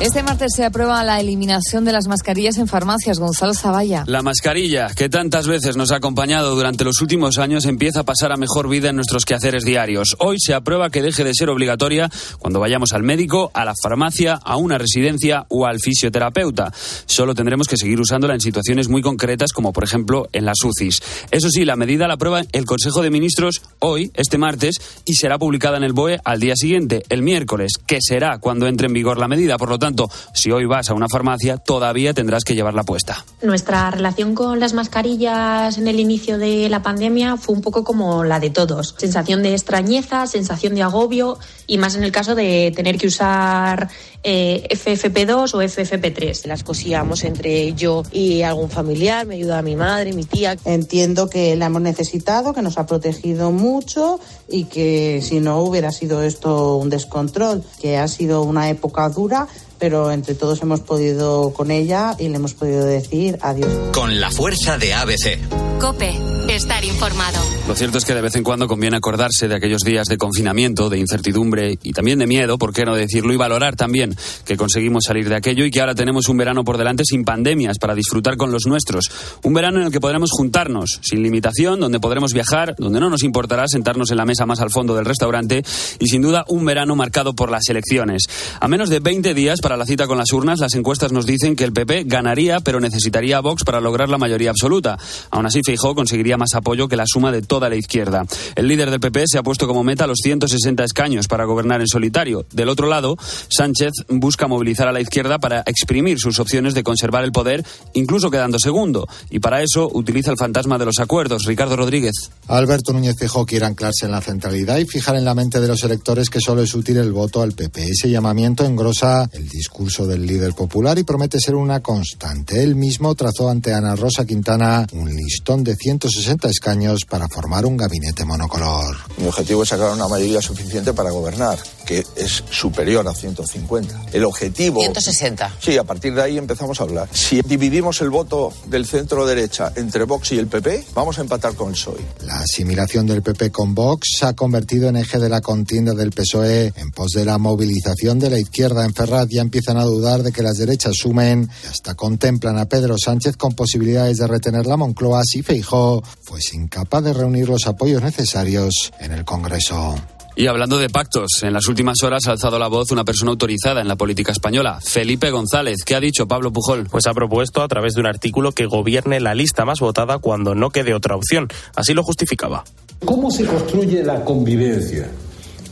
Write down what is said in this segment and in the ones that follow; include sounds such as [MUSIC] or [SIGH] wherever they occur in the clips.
Este martes se aprueba la eliminación de las mascarillas en farmacias. Gonzalo Zavalla. La mascarilla, que tantas veces nos ha acompañado durante los últimos años, empieza a pasar a mejor vida en nuestros quehaceres diarios. Hoy se aprueba que deje de ser obligatoria cuando vayamos al médico, a la farmacia, a una residencia o al fisioterapeuta. Solo tendremos que seguir usándola en situaciones muy concretas, como por ejemplo en las UCIs. Eso sí, la medida la aprueba el Consejo de Ministros hoy, este martes, y será publicada en el BOE al día siguiente, el miércoles, que será cuando entre en vigor la medida. Por lo tanto, tanto, si hoy vas a una farmacia, todavía tendrás que llevarla puesta. Nuestra relación con las mascarillas en el inicio de la pandemia fue un poco como la de todos. Sensación de extrañeza, sensación de agobio y más en el caso de tener que usar eh, FFP2 o FFP3. Las cosíamos entre yo y algún familiar, me ayuda mi madre, mi tía. Entiendo que la hemos necesitado, que nos ha protegido mucho y que si no hubiera sido esto un descontrol, que ha sido una época dura, pero entre todos hemos podido con ella y le hemos podido decir adiós. Con la fuerza de ABC. Cope, estar informado. Lo cierto es que de vez en cuando conviene acordarse de aquellos días de confinamiento, de incertidumbre y también de miedo, por qué no decirlo, y valorar también que conseguimos salir de aquello y que ahora tenemos un verano por delante sin pandemias para disfrutar con los nuestros. Un verano en el que podremos juntarnos sin limitación, donde podremos viajar, donde no nos importará sentarnos en la mesa más al fondo del restaurante y sin duda un verano marcado por las elecciones. A menos de 20 días para la cita con las urnas, las encuestas nos dicen que el PP ganaría, pero necesitaría a Vox para lograr la mayoría absoluta. Aún así, Feijó conseguiría más apoyo que la suma de toda la izquierda. El líder del PP se ha puesto como meta los 160 escaños para gobernar en solitario. Del otro lado, Sánchez busca movilizar a la izquierda para exprimir sus opciones de conservar el poder, incluso quedando segundo. Y para eso utiliza el fantasma de los acuerdos. Ricardo Rodríguez. Alberto Núñez Feijó quiere anclarse en la centralidad y fijar en la mente de los electores que solo es útil el voto al PP. Ese llamamiento engrosa el discurso del líder popular y promete ser una constante. Él mismo trazó ante Ana Rosa Quintana un listón de 160 escaños para formar un gabinete monocolor. Mi objetivo es sacar una mayoría suficiente para gobernar, que es superior a 150. El objetivo... 160. Sí, a partir de ahí empezamos a hablar. Si dividimos el voto del centro derecha entre Vox y el PP, vamos a empatar con el PSOE. La asimilación del PP con Vox se ha convertido en eje de la contienda del PSOE en pos de la movilización de la izquierda en Ferraz. Ya empiezan a dudar de que las derechas sumen y hasta contemplan a Pedro Sánchez con posibilidades de retener la Moncloa si Feijó pues incapaz de reunir los apoyos necesarios en el Congreso. Y hablando de pactos, en las últimas horas ha alzado la voz una persona autorizada en la política española, Felipe González. ¿Qué ha dicho Pablo Pujol? Pues ha propuesto a través de un artículo que gobierne la lista más votada cuando no quede otra opción. Así lo justificaba. ¿Cómo se construye la convivencia?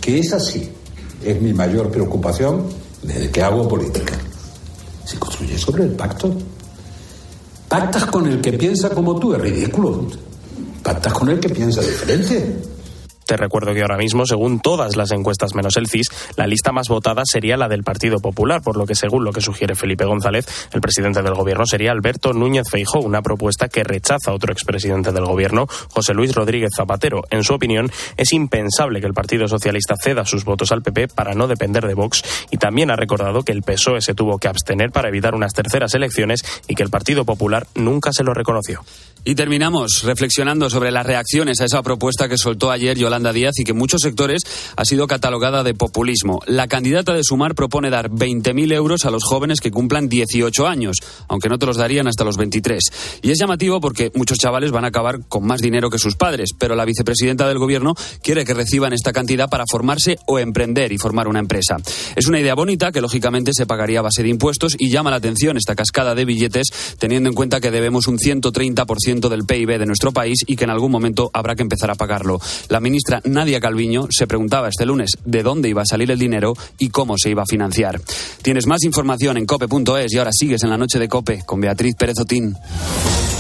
Que es así. Es mi mayor preocupación desde que hago política. Se construye sobre el pacto. Pactas con el que piensa como tú, es ridículo. Pactas con el que piensa diferente. Te recuerdo que ahora mismo, según todas las encuestas menos el CIS, la lista más votada sería la del Partido Popular, por lo que según lo que sugiere Felipe González, el presidente del gobierno sería Alberto Núñez Feijó, una propuesta que rechaza otro expresidente del gobierno, José Luis Rodríguez Zapatero. En su opinión, es impensable que el Partido Socialista ceda sus votos al PP para no depender de Vox y también ha recordado que el PSOE se tuvo que abstener para evitar unas terceras elecciones y que el Partido Popular nunca se lo reconoció. Y terminamos reflexionando sobre las reacciones a esa propuesta que soltó ayer Yolanda Díaz y que en muchos sectores ha sido catalogada de populismo. La candidata de Sumar propone dar 20.000 euros a los jóvenes que cumplan 18 años, aunque no te los darían hasta los 23. Y es llamativo porque muchos chavales van a acabar con más dinero que sus padres, pero la vicepresidenta del gobierno quiere que reciban esta cantidad para formarse o emprender y formar una empresa. Es una idea bonita que lógicamente se pagaría a base de impuestos y llama la atención esta cascada de billetes teniendo en cuenta que debemos un 130% del PIB de nuestro país y que en algún momento habrá que empezar a pagarlo. La ministra Nadia Calviño se preguntaba este lunes de dónde iba a salir el dinero y cómo se iba a financiar. Tienes más información en cope.es y ahora sigues en la noche de Cope con Beatriz Pérez Otín.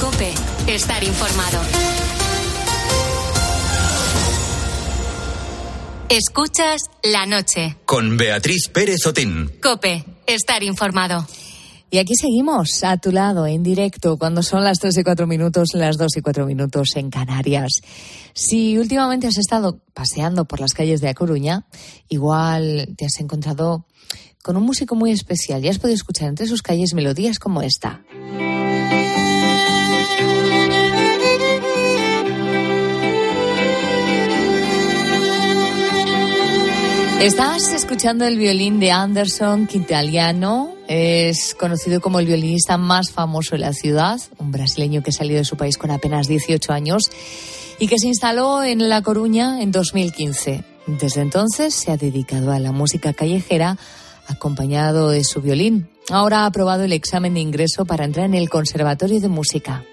Cope, estar informado. Escuchas la noche. Con Beatriz Pérez Otín. Cope, estar informado. Y aquí seguimos, a tu lado, en directo, cuando son las 3 y 4 minutos, las 2 y 4 minutos en Canarias. Si últimamente has estado paseando por las calles de A Coruña, igual te has encontrado con un músico muy especial y has podido escuchar entre sus calles melodías como esta. Estás escuchando el violín de Anderson Quintaliano. Es conocido como el violinista más famoso de la ciudad, un brasileño que salió de su país con apenas 18 años y que se instaló en La Coruña en 2015. Desde entonces se ha dedicado a la música callejera acompañado de su violín. Ahora ha aprobado el examen de ingreso para entrar en el Conservatorio de Música.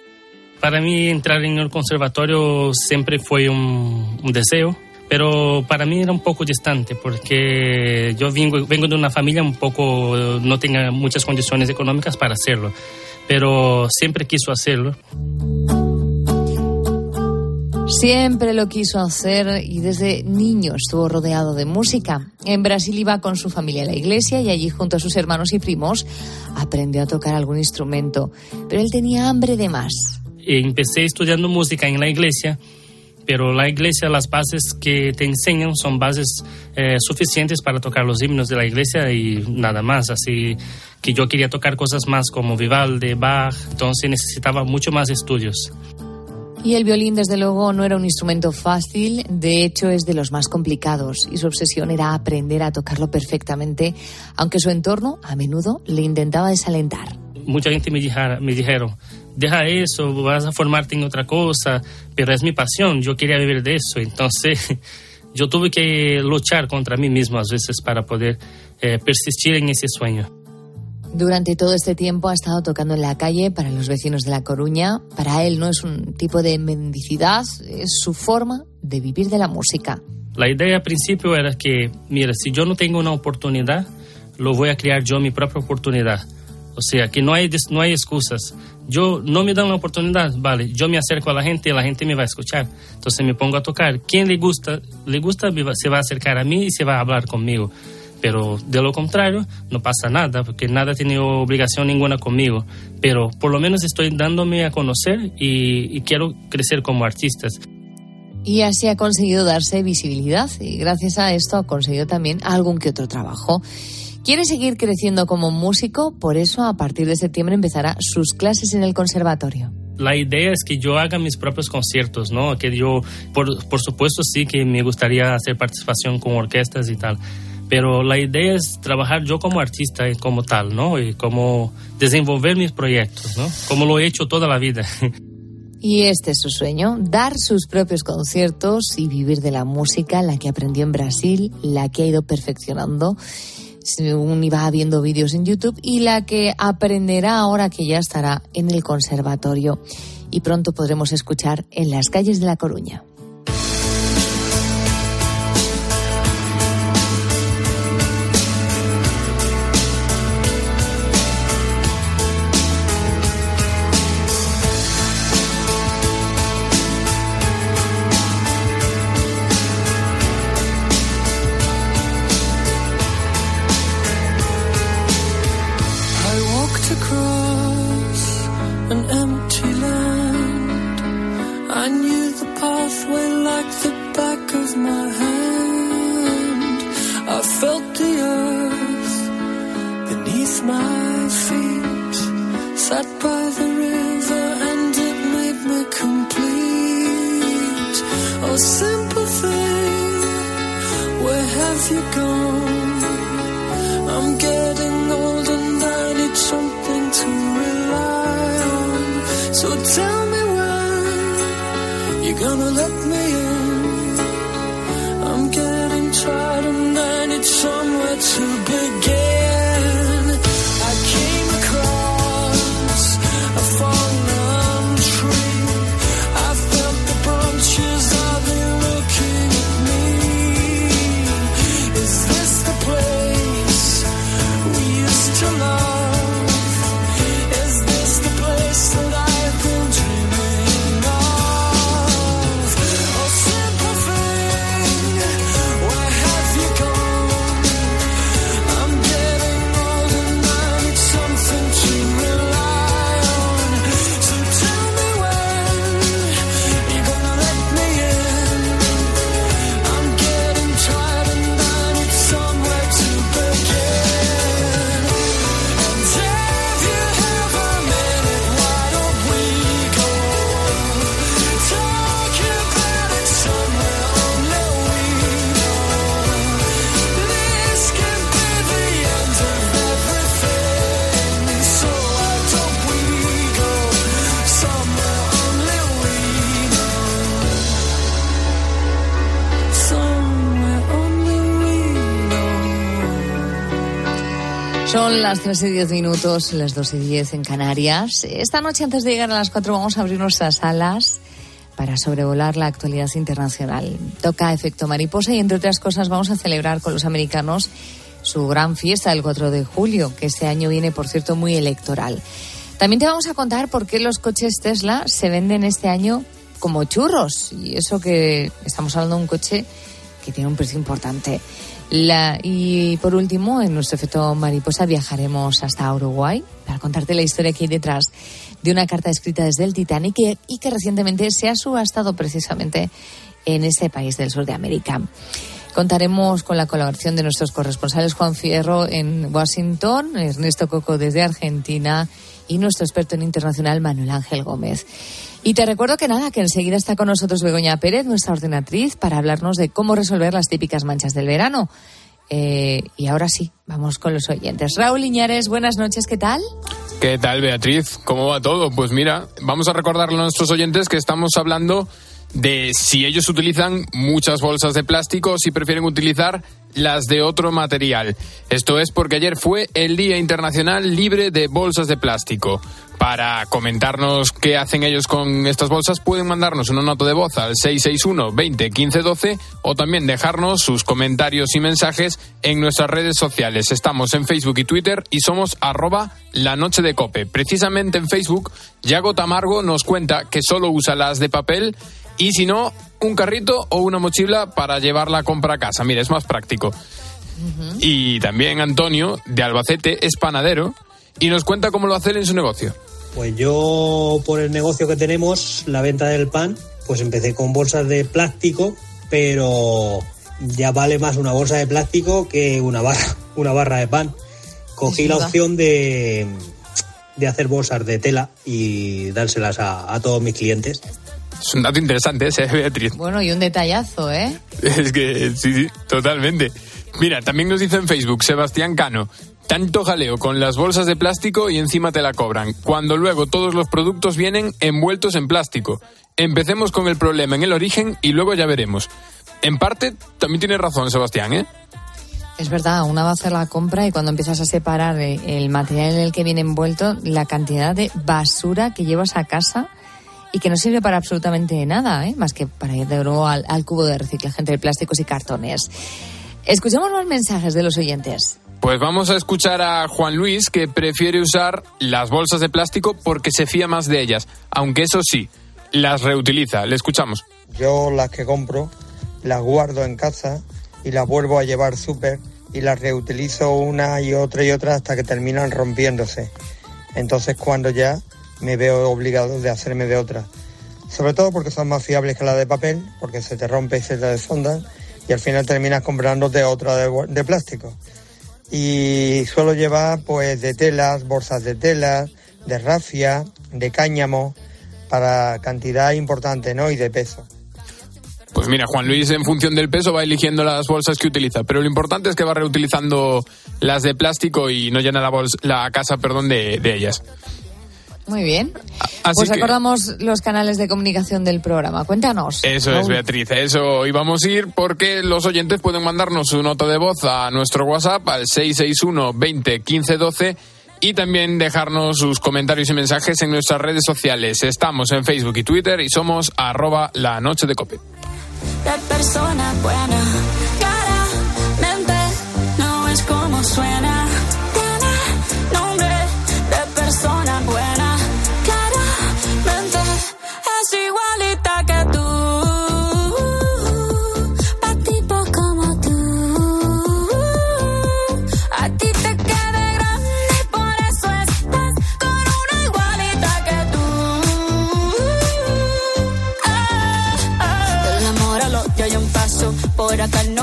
Para mí entrar en el conservatorio siempre fue un, un deseo pero para mí era un poco distante porque yo vengo, vengo de una familia un poco, no tenga muchas condiciones económicas para hacerlo, pero siempre quiso hacerlo. Siempre lo quiso hacer y desde niño estuvo rodeado de música. En Brasil iba con su familia a la iglesia y allí junto a sus hermanos y primos aprendió a tocar algún instrumento, pero él tenía hambre de más. Empecé estudiando música en la iglesia pero la iglesia, las bases que te enseñan son bases eh, suficientes para tocar los himnos de la iglesia y nada más. Así que yo quería tocar cosas más como Vivaldi, Bach, entonces necesitaba mucho más estudios. Y el violín, desde luego, no era un instrumento fácil, de hecho es de los más complicados, y su obsesión era aprender a tocarlo perfectamente, aunque su entorno a menudo le intentaba desalentar. Mucha gente me, me dijeron, deja eso, vas a formarte en otra cosa, pero es mi pasión, yo quería vivir de eso, entonces [LAUGHS] yo tuve que luchar contra mí mismo a veces para poder eh, persistir en ese sueño. Durante todo este tiempo ha estado tocando en la calle para los vecinos de La Coruña. Para él no es un tipo de mendicidad, es su forma de vivir de la música. La idea al principio era que, mira, si yo no tengo una oportunidad, lo voy a crear yo mi propia oportunidad. O sea, que no hay, no hay excusas. Yo no me dan la oportunidad, vale, yo me acerco a la gente y la gente me va a escuchar. Entonces me pongo a tocar. Quien le gusta, le gusta, se va a acercar a mí y se va a hablar conmigo. Pero de lo contrario, no pasa nada, porque nada tiene obligación ninguna conmigo. Pero por lo menos estoy dándome a conocer y, y quiero crecer como artista. Y así ha conseguido darse visibilidad y gracias a esto ha conseguido también algún que otro trabajo. Quiere seguir creciendo como músico, por eso a partir de septiembre empezará sus clases en el conservatorio. La idea es que yo haga mis propios conciertos, ¿no? Que yo, por, por supuesto, sí que me gustaría hacer participación con orquestas y tal pero la idea es trabajar yo como artista como tal, ¿no? Y como desenvolver mis proyectos, ¿no? Como lo he hecho toda la vida. [LAUGHS] Y este es su sueño, dar sus propios conciertos y vivir de la música, la que aprendió en Brasil, la que ha ido perfeccionando según iba viendo vídeos en YouTube, y la que aprenderá ahora que ya estará en el conservatorio y pronto podremos escuchar en las calles de La Coruña. to love. Las 3 y 10 minutos, las 2 y 10 en Canarias. Esta noche, antes de llegar a las 4, vamos a abrir nuestras alas para sobrevolar la actualidad internacional. Toca efecto mariposa y, entre otras cosas, vamos a celebrar con los americanos su gran fiesta del 4 de julio, que este año viene, por cierto, muy electoral. También te vamos a contar por qué los coches Tesla se venden este año como churros. Y eso que estamos hablando de un coche que tiene un precio importante. La, y por último, en nuestro efecto mariposa viajaremos hasta Uruguay para contarte la historia que hay detrás de una carta escrita desde el Titanic y, y que recientemente se ha subastado precisamente en ese país del sur de América. Contaremos con la colaboración de nuestros corresponsales Juan Fierro en Washington, Ernesto Coco desde Argentina y nuestro experto en internacional Manuel Ángel Gómez. Y te recuerdo que nada, que enseguida está con nosotros Begoña Pérez, nuestra ordenatriz, para hablarnos de cómo resolver las típicas manchas del verano. Eh, y ahora sí, vamos con los oyentes. Raúl Iñares, buenas noches, ¿qué tal? ¿Qué tal, Beatriz? ¿Cómo va todo? Pues mira, vamos a recordarle a nuestros oyentes que estamos hablando de si ellos utilizan muchas bolsas de plástico o si prefieren utilizar las de otro material. Esto es porque ayer fue el Día Internacional Libre de Bolsas de Plástico. Para comentarnos qué hacen ellos con estas bolsas, pueden mandarnos una nota de voz al 661 20 15 12 o también dejarnos sus comentarios y mensajes en nuestras redes sociales. Estamos en Facebook y Twitter y somos arroba la noche de cope. Precisamente en Facebook, Yago Tamargo nos cuenta que solo usa las de papel y si no, un carrito o una mochila para llevar la compra a casa. Mira, es más práctico. Y también Antonio, de Albacete, es panadero y nos cuenta cómo lo hace él en su negocio. Pues yo, por el negocio que tenemos, la venta del pan, pues empecé con bolsas de plástico, pero ya vale más una bolsa de plástico que una barra, [LAUGHS] una barra de pan. Cogí la opción de, de hacer bolsas de tela y dárselas a, a todos mis clientes. Es un dato interesante [LAUGHS] ese, Beatriz. Bueno, y un detallazo, ¿eh? Es que sí, sí, totalmente. Mira, también nos dice en Facebook Sebastián Cano. Tanto jaleo con las bolsas de plástico y encima te la cobran, cuando luego todos los productos vienen envueltos en plástico. Empecemos con el problema en el origen y luego ya veremos. En parte, también tiene razón Sebastián, ¿eh? Es verdad, una va a hacer la compra y cuando empiezas a separar el material en el que viene envuelto, la cantidad de basura que llevas a casa y que no sirve para absolutamente nada, ¿eh? más que para ir de nuevo al, al cubo de reciclaje entre plásticos y cartones. Escuchamos los mensajes de los oyentes. Pues vamos a escuchar a Juan Luis que prefiere usar las bolsas de plástico porque se fía más de ellas, aunque eso sí, las reutiliza. Le escuchamos. Yo las que compro las guardo en casa y las vuelvo a llevar súper y las reutilizo una y otra y otra hasta que terminan rompiéndose. Entonces cuando ya me veo obligado de hacerme de otra. Sobre todo porque son más fiables que la de papel, porque se te rompe y se te desfondan y al final terminas comprándote otra de, de plástico. Y suelo llevar pues de telas, bolsas de telas, de rafia, de cáñamo, para cantidad importante, ¿no? Y de peso. Pues mira, Juan Luis en función del peso va eligiendo las bolsas que utiliza, pero lo importante es que va reutilizando las de plástico y no llena la, bolsa, la casa perdón, de, de ellas. Muy bien. Así pues que- recordamos los canales de comunicación del programa. Cuéntanos. Eso es. Beatriz. Eso íbamos a ir porque los oyentes pueden mandarnos su nota de voz a nuestro WhatsApp al 661 20 15 12 y también dejarnos sus comentarios y mensajes en nuestras redes sociales. Estamos en Facebook y Twitter y somos arroba la noche de cope. de persona buena. Claramente no es como suena.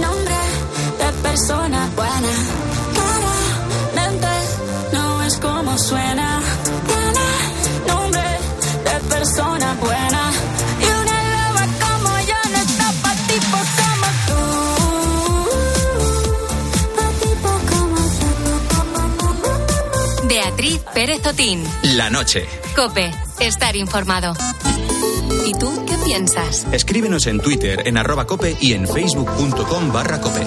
nombre de persona buena. Claramente cómo suena. Tiene nombre de persona buena. Y una loba como yo no está pa' tipo como tú. Pa' tipo como Beatriz Pérez Otín. La noche. Cope. Estar informado. ¿Y tú qué piensas? Escríbenos en Twitter en arroba cope y en facebook.com barra cope.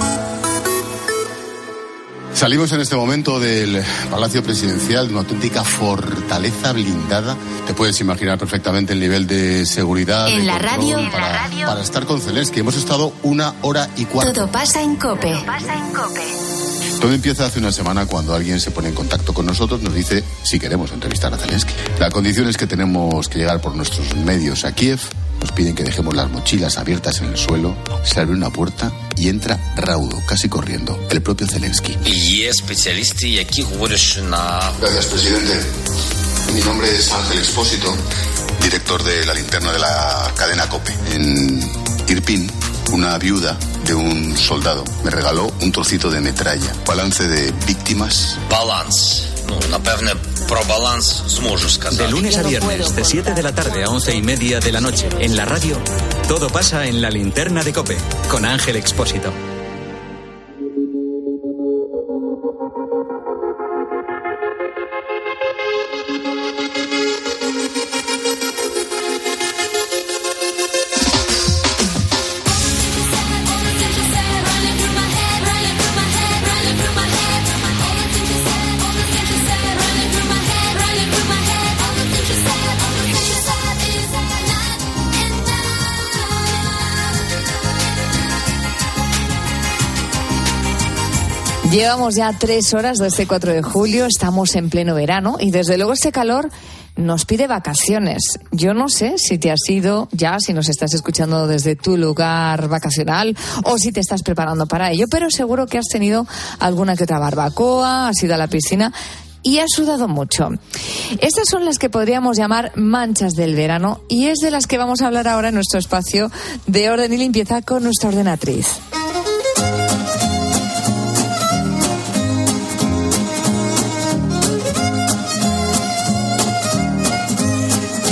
Salimos en este momento del Palacio Presidencial, de una auténtica fortaleza blindada. Te puedes imaginar perfectamente el nivel de seguridad. En de la radio. En para, la radio. para estar con Zelensky. Hemos estado una hora y cuarto. Todo pasa en Cope. Todo todo empieza hace una semana cuando alguien se pone en contacto con nosotros, nos dice si queremos entrevistar a Zelensky. La condición es que tenemos que llegar por nuestros medios a Kiev, nos piden que dejemos las mochilas abiertas en el suelo, se abre una puerta y entra raudo, casi corriendo, el propio Zelensky. Y especialista y aquí Gracias, presidente. Mi nombre es Ángel Expósito, director de la linterna de la cadena COPE. En Irpin una viuda de un soldado me regaló un trocito de metralla. Balance de víctimas. Balance. De lunes a viernes, de 7 de la tarde a 11 y media de la noche, en la radio, todo pasa en la linterna de Cope, con Ángel Expósito. Llevamos ya tres horas de este 4 de julio, estamos en pleno verano y desde luego este calor nos pide vacaciones. Yo no sé si te has ido ya, si nos estás escuchando desde tu lugar vacacional o si te estás preparando para ello, pero seguro que has tenido alguna que otra barbacoa, has ido a la piscina y has sudado mucho. Estas son las que podríamos llamar manchas del verano y es de las que vamos a hablar ahora en nuestro espacio de orden y limpieza con nuestra ordenatriz.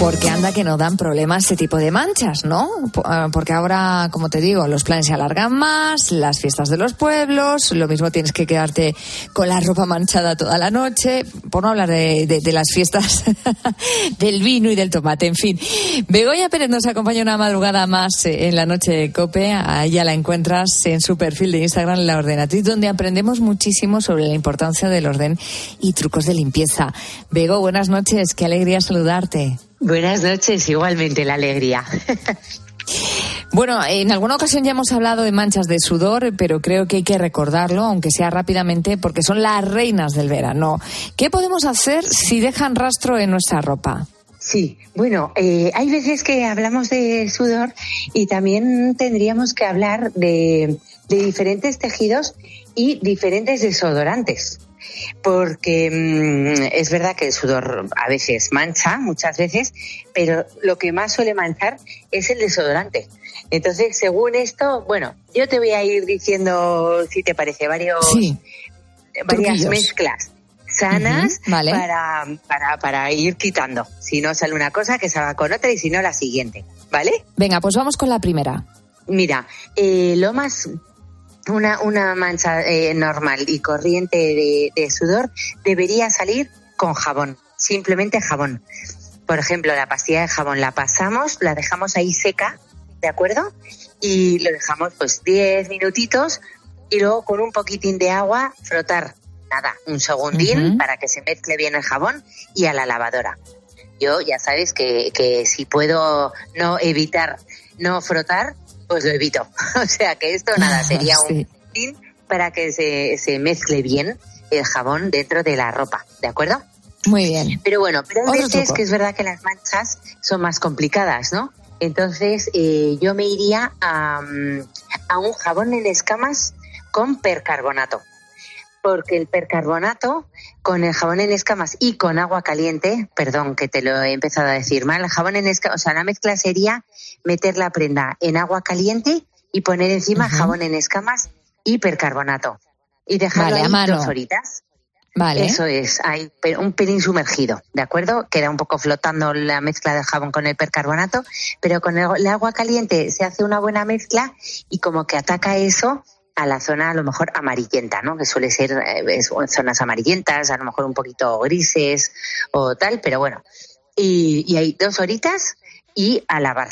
Porque anda que no dan problemas este tipo de manchas, ¿no? Ah, Porque ahora, como te digo, los planes se alargan más, las fiestas de los pueblos, lo mismo tienes que quedarte con la ropa manchada toda la noche, por no hablar de, de- de las fiestas [LAUGHS] del vino y del tomate, en fin. Begoña Pérez nos acompaña una madrugada más eh, en la noche de COPE, a ella la encuentras en su perfil de Instagram, La Ordenatriz, donde aprendemos muchísimo sobre la importancia del orden y trucos de limpieza. Bego, buenas noches, qué alegría saludarte. Buenas noches, igualmente la alegría. [LAUGHS] Bueno, en alguna ocasión ya hemos hablado de manchas de sudor, pero creo que hay que recordarlo, aunque sea rápidamente, porque son las reinas del verano. ¿Qué podemos hacer si dejan rastro en nuestra ropa? Sí, bueno, eh, hay veces que hablamos de sudor y también tendríamos que hablar de, de diferentes tejidos y diferentes desodorantes. Porque mm, es verdad que el sudor a veces mancha, muchas veces, pero lo que más suele manchar es el desodorante. Entonces, según esto, bueno, yo te voy a ir diciendo, si te parece, varios, varias Truquillos. mezclas sanas vale. para, para, para ir quitando. Si no sale una cosa, que salga con otra y si no, la siguiente. ¿Vale? Venga, pues vamos con la primera. Mira, eh, lo más. Una, una mancha eh, normal y corriente de, de sudor debería salir con jabón, simplemente jabón. Por ejemplo, la pastilla de jabón la pasamos, la dejamos ahí seca, ¿de acuerdo? Y lo dejamos pues 10 minutitos y luego con un poquitín de agua frotar, nada, un segundín para que se mezcle bien el jabón y a la lavadora. Yo ya sabes que, que si puedo no evitar no frotar, pues lo evito. [LAUGHS] o sea que esto nada, [LAUGHS] sería un tin para que se, se mezcle bien el jabón dentro de la ropa, ¿de acuerdo? Muy bien. Pero bueno, pero hay veces que es verdad que las manchas son más complicadas, ¿no? Entonces eh, yo me iría a, mm, a un jabón en escamas con percarbonato. Porque el percarbonato con el jabón en escamas y con agua caliente, perdón que te lo he empezado a decir mal, el jabón en escamas, o sea, la mezcla sería meter la prenda en agua caliente y poner encima jabón en escamas y percarbonato. Y dejarlo Vale, ahí dos horitas. Vale. Eso es, hay un pelín sumergido, ¿de acuerdo? Queda un poco flotando la mezcla de jabón con el percarbonato, pero con el, agua caliente se hace una buena mezcla y como que ataca eso a la zona a lo mejor amarillenta, ¿no? Que suele ser eh, zonas amarillentas, a lo mejor un poquito grises o tal, pero bueno. Y, y hay dos horitas y a lavar.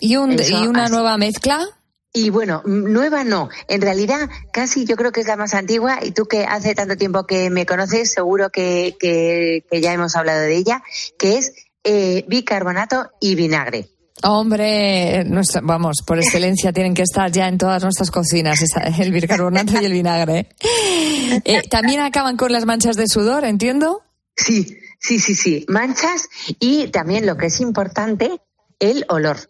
¿Y, un, Eso ¿y una así. nueva mezcla? Y bueno, nueva no. En realidad, casi yo creo que es la más antigua y tú que hace tanto tiempo que me conoces, seguro que, que- que ya hemos hablado de ella, que es eh, bicarbonato y vinagre. Hombre, nuestra- vamos, por [LAUGHS] excelencia tienen que estar ya en todas nuestras cocinas, el bicarbonato y el vinagre. Eh, También acaban con las manchas de sudor, entiendo. Sí, sí, sí, sí. Manchas y también lo que es importante, el olor.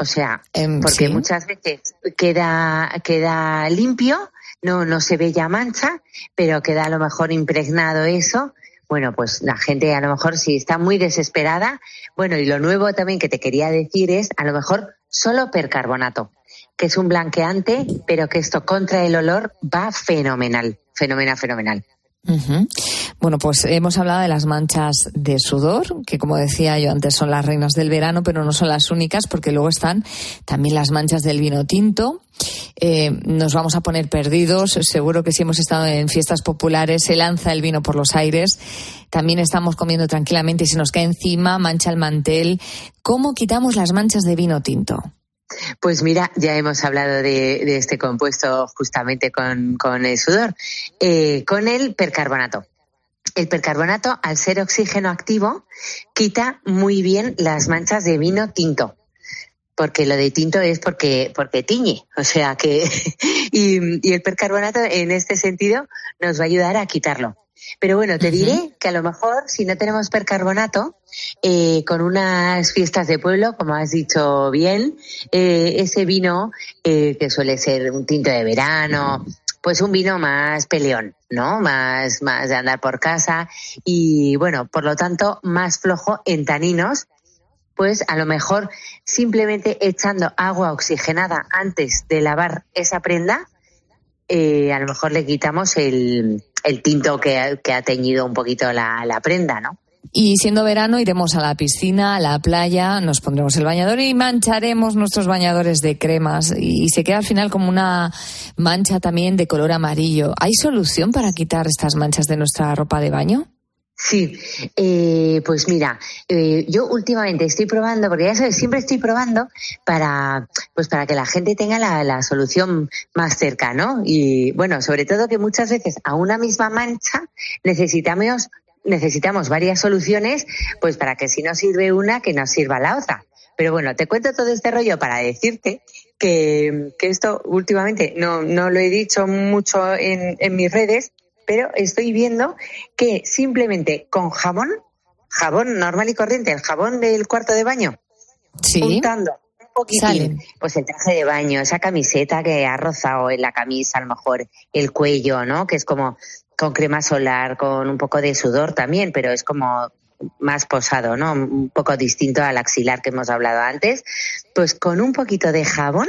O sea, porque sí. muchas veces queda, queda limpio, no, no se ve ya mancha, pero queda a lo mejor impregnado eso. Bueno, pues la gente a lo mejor si está muy desesperada. Bueno, y lo nuevo también que te quería decir es a lo mejor solo percarbonato, que es un blanqueante, pero que esto contra el olor va fenomenal, fenomenal, fenomenal. Bueno, pues hemos hablado de las manchas de sudor, que como decía yo antes son las reinas del verano, pero no son las únicas, porque luego están también las manchas del vino tinto. Eh, nos vamos a poner perdidos. Seguro que si hemos estado en fiestas populares se lanza el vino por los aires. También estamos comiendo tranquilamente y se nos cae encima, mancha el mantel. ¿Cómo quitamos las manchas de vino tinto? Pues mira, ya hemos hablado de, este compuesto justamente con, con el sudor, Eh, con el percarbonato. El percarbonato, al ser oxígeno activo, quita muy bien las manchas de vino tinto. Porque lo de tinto es porque, porque tiñe. O sea que, [LAUGHS] y, y el percarbonato en este sentido nos va a ayudar a quitarlo. Pero bueno, te diré que a lo mejor si no tenemos percarbonato, eh, con unas fiestas de pueblo, como has dicho bien, eh, ese vino eh, que suele ser un tinto de verano, pues un vino más peleón, ¿no? Más, más de andar por casa y bueno, por lo tanto, más flojo en taninos, pues a lo mejor simplemente echando agua oxigenada antes de lavar esa prenda, eh, a lo mejor le quitamos el, el tinto que, ha- teñido un poquito la prenda, ¿no? Y siendo verano iremos a la piscina, a la playa, nos pondremos el bañador y mancharemos nuestros bañadores de cremas y se queda al final como una mancha también de color amarillo. ¿Hay solución para quitar estas manchas de nuestra ropa de baño? Sí, eh, pues mira, eh, yo últimamente estoy probando, porque ya sabes, siempre estoy probando para, pues para que la gente tenga la, la solución más cerca, ¿no? Y bueno, sobre todo que muchas veces a una misma mancha necesitamos, necesitamos varias soluciones, pues para que si no sirve una, que nos sirva la otra. Pero bueno, te cuento todo este rollo para decirte que, que esto últimamente no, no lo he dicho mucho en, en mis redes, pero estoy viendo que simplemente con jabón, jabón normal y corriente, el jabón del cuarto de baño, Sí. untando un poquitín, Salen. pues el traje de baño, esa camiseta que ha rozado en la camisa, a lo mejor el cuello, ¿no? Que es como con crema solar, con un poco de sudor también, pero es como más posado, ¿no? Un poco distinto al axilar que hemos hablado antes. Pues con un poquito de jabón,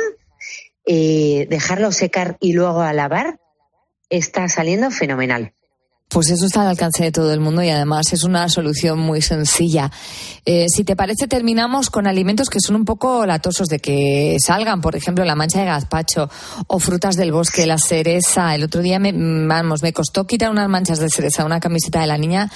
eh, dejarlo secar y luego a lavar, está saliendo fenomenal. Pues eso está al alcance de todo el mundo y además es una solución muy sencilla. Eh, si te parece, terminamos con alimentos que son un poco latosos de que salgan, por ejemplo, la mancha de gazpacho o frutas del bosque, la cereza. El otro día, me, vamos, me costó quitar unas manchas de cereza, una camiseta de la niña.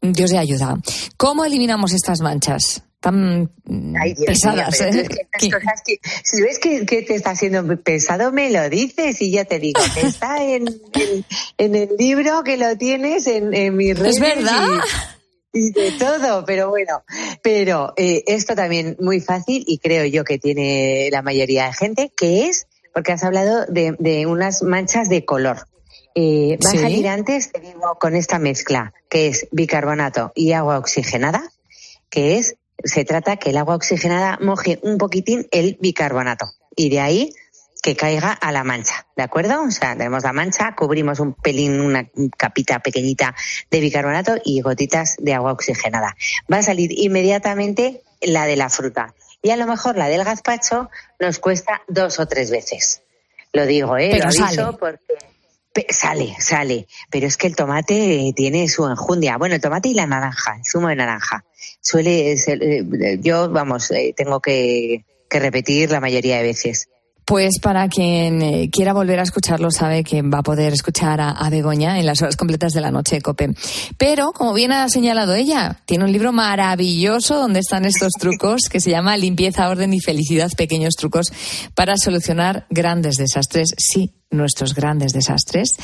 Dios de ayuda. ¿Cómo eliminamos estas manchas? Tan mm, Ay, Dios pesadas, mío, ¿eh? es cosas que- si ves que, que te está haciendo pesado, me lo dices y yo te digo que está en, en- en el libro, que lo tienes en, en mis redes. Es verdad. Y, y de todo, pero bueno. Pero eh, esto también muy fácil y creo yo que tiene la mayoría de gente, que es, porque has hablado de, de unas manchas de color. Eh, va Sí. a salir antes, te digo, con esta mezcla, que es bicarbonato y agua oxigenada, que es, se trata que el agua oxigenada moje un poquitín el bicarbonato y de ahí que caiga a la mancha, ¿de acuerdo? O sea, tenemos la mancha, cubrimos un pelín, una capita pequeñita de bicarbonato y gotitas de agua oxigenada. Va a salir inmediatamente la de la fruta. Y a lo mejor la del gazpacho nos cuesta dos o tres veces. Lo digo, ¿eh? Pero Lo aviso sale. porque Sale, sale, pero es que el tomate tiene su enjundia. Bueno, el tomate y la naranja, el zumo de naranja. Suele ser, eh, yo, vamos, eh, tengo que, que repetir la mayoría de veces. Pues para quien eh, quiera volver a escucharlo, sabe que va a poder escuchar a, a Begoña en las horas completas de la noche de Cope. Pero, como bien ha señalado ella, tiene un libro maravilloso donde están estos [LAUGHS] trucos que se llama Limpieza, Orden y Felicidad, pequeños trucos para solucionar grandes desastres. Sí, nuestros grandes desastres.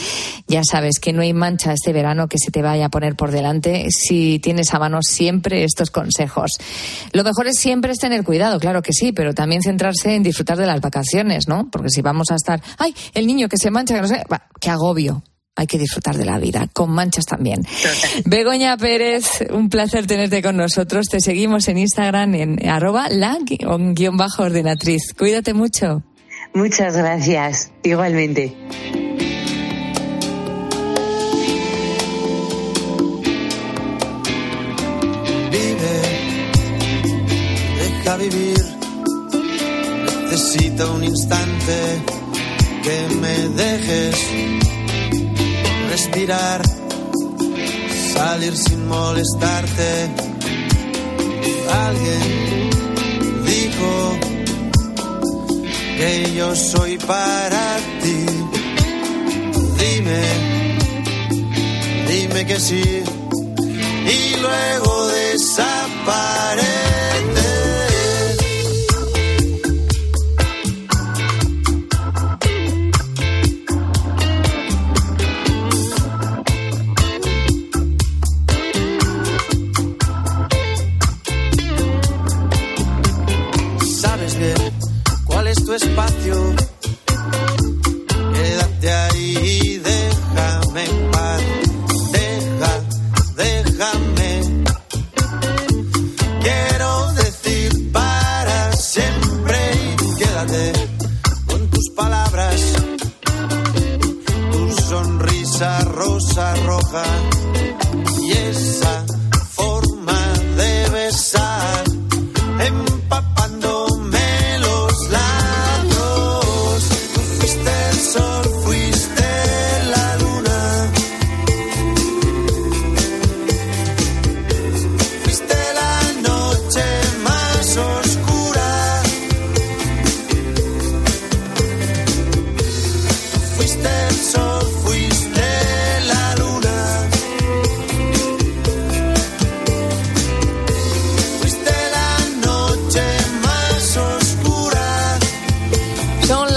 Ya sabes que no hay mancha este verano que se te vaya a poner por delante si tienes a mano siempre estos consejos. Lo mejor es siempre es tener cuidado, claro que sí, pero también centrarse en disfrutar de las vacaciones, ¿no? Porque si vamos a estar, ay, el niño que se mancha, que no sé, qué agobio. Hay que disfrutar de la vida, con manchas también. [LAUGHS] Begoña Pérez, un placer tenerte con nosotros. Te seguimos en Instagram en arroba la guion bajo ordenatriz. Cuídate mucho. Muchas gracias, igualmente. Vive, deja vivir. Necesito un instante que me dejes respirar, salir sin molestarte. Alguien dijo que yo soy para ti. Dime, dime que sí y luego desaparece.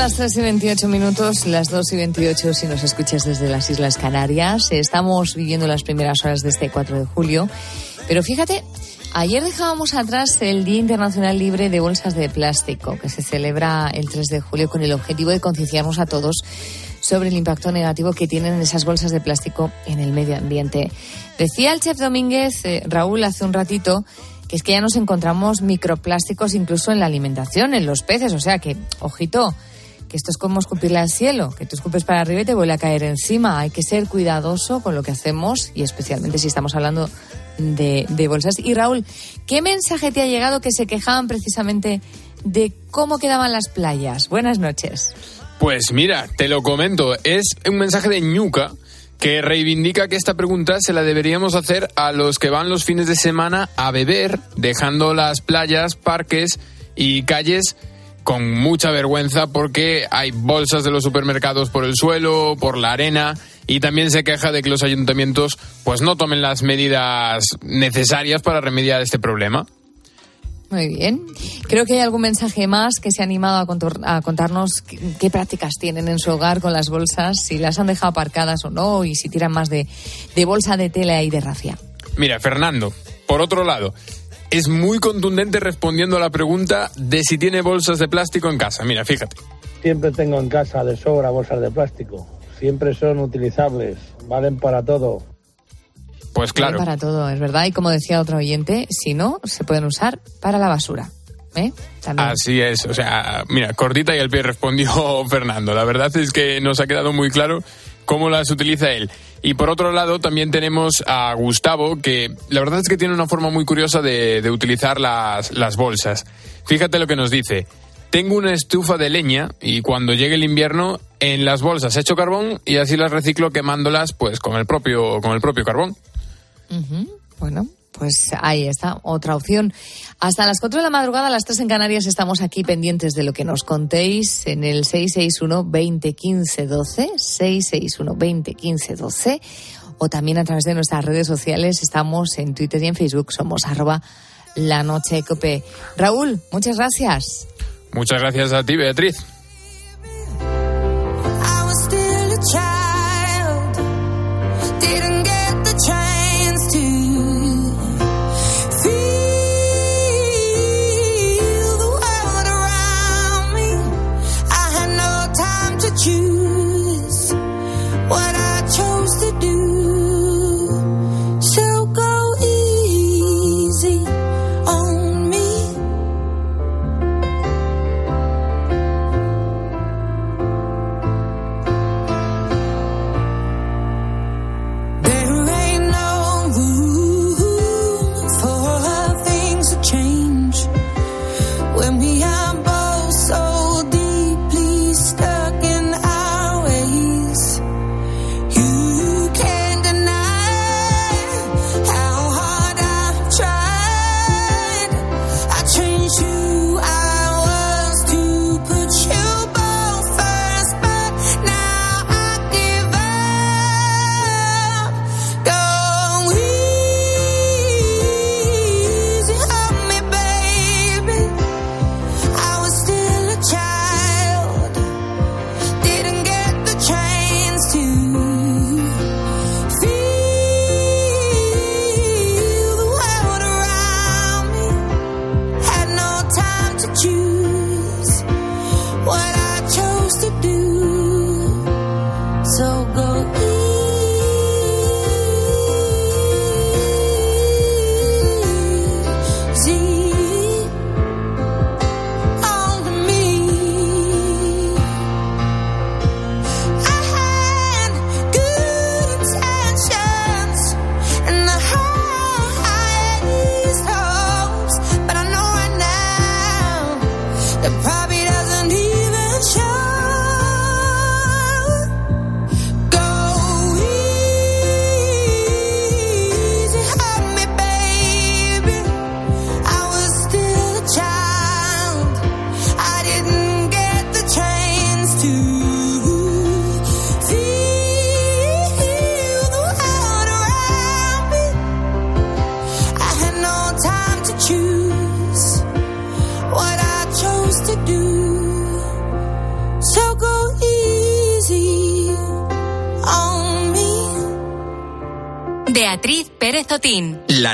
Las 3 y 28 minutos, las 2 y 28 si nos escuchas desde las Islas Canarias. Estamos viviendo las primeras horas de este 4 de julio. Pero fíjate, ayer dejábamos atrás el Día Internacional Libre de Bolsas de Plástico, que se celebra el 3 de julio con el objetivo de concienciarnos a todos sobre el impacto negativo que tienen esas bolsas de plástico en el medio ambiente. Decía el chef Domínguez, eh, Raúl, hace un ratito, que es que ya nos encontramos microplásticos incluso en la alimentación, en los peces. O sea que, ojito, que esto es como escupirle al cielo, que tú escupes para arriba y te vuelve a caer encima. Hay que ser cuidadoso con lo que hacemos y especialmente si estamos hablando de, de bolsas. Y Raúl, ¿qué mensaje te ha llegado que se quejaban precisamente de cómo quedaban las playas? Buenas noches. Pues mira, te lo comento. Es un mensaje de Ñuca que reivindica que esta pregunta se la deberíamos hacer a los que van los fines de semana a beber, dejando las playas, parques y calles con mucha vergüenza porque hay bolsas de los supermercados por el suelo, por la arena y también se queja de que los ayuntamientos pues no tomen las medidas necesarias para remediar este problema. Muy bien. Creo que hay algún mensaje más que se ha animado a, contor- a contarnos qué, qué prácticas tienen en su hogar con las bolsas, si las han dejado aparcadas o no, y si tiran más de, de bolsa de tela y de rafia. Mira, Fernando, por otro lado, es muy contundente respondiendo a la pregunta de si tiene bolsas de plástico en casa. Mira, fíjate. Siempre tengo en casa de sobra bolsas de plástico. Siempre son utilizables, valen para todo. Pues claro. Vale Para todo, es verdad. Y como decía otro oyente, si no, se pueden usar para la basura. ¿Eh? También. Así es, o sea, mira, cortita y al pie respondió [LAUGHS] Fernando. La verdad es que nos ha quedado muy claro cómo las utiliza él. Y por otro lado también tenemos a Gustavo, que la verdad es que tiene una forma muy curiosa de, de utilizar las, las bolsas. Fíjate lo que nos dice. tengo una estufa de leña y cuando llegue el invierno en las bolsas echo carbón y así las reciclo quemándolas pues con el propio con el propio carbón. Bueno, pues ahí está, otra opción. Hasta las 4 de la madrugada, a las 3 en Canarias, estamos aquí pendientes de lo que nos contéis en el 661-2015-12, 661-2015-12, o también a través de nuestras redes sociales. Estamos en Twitter y en Facebook, somos arroba la noche. Raúl, muchas gracias. Muchas gracias a ti, Beatriz.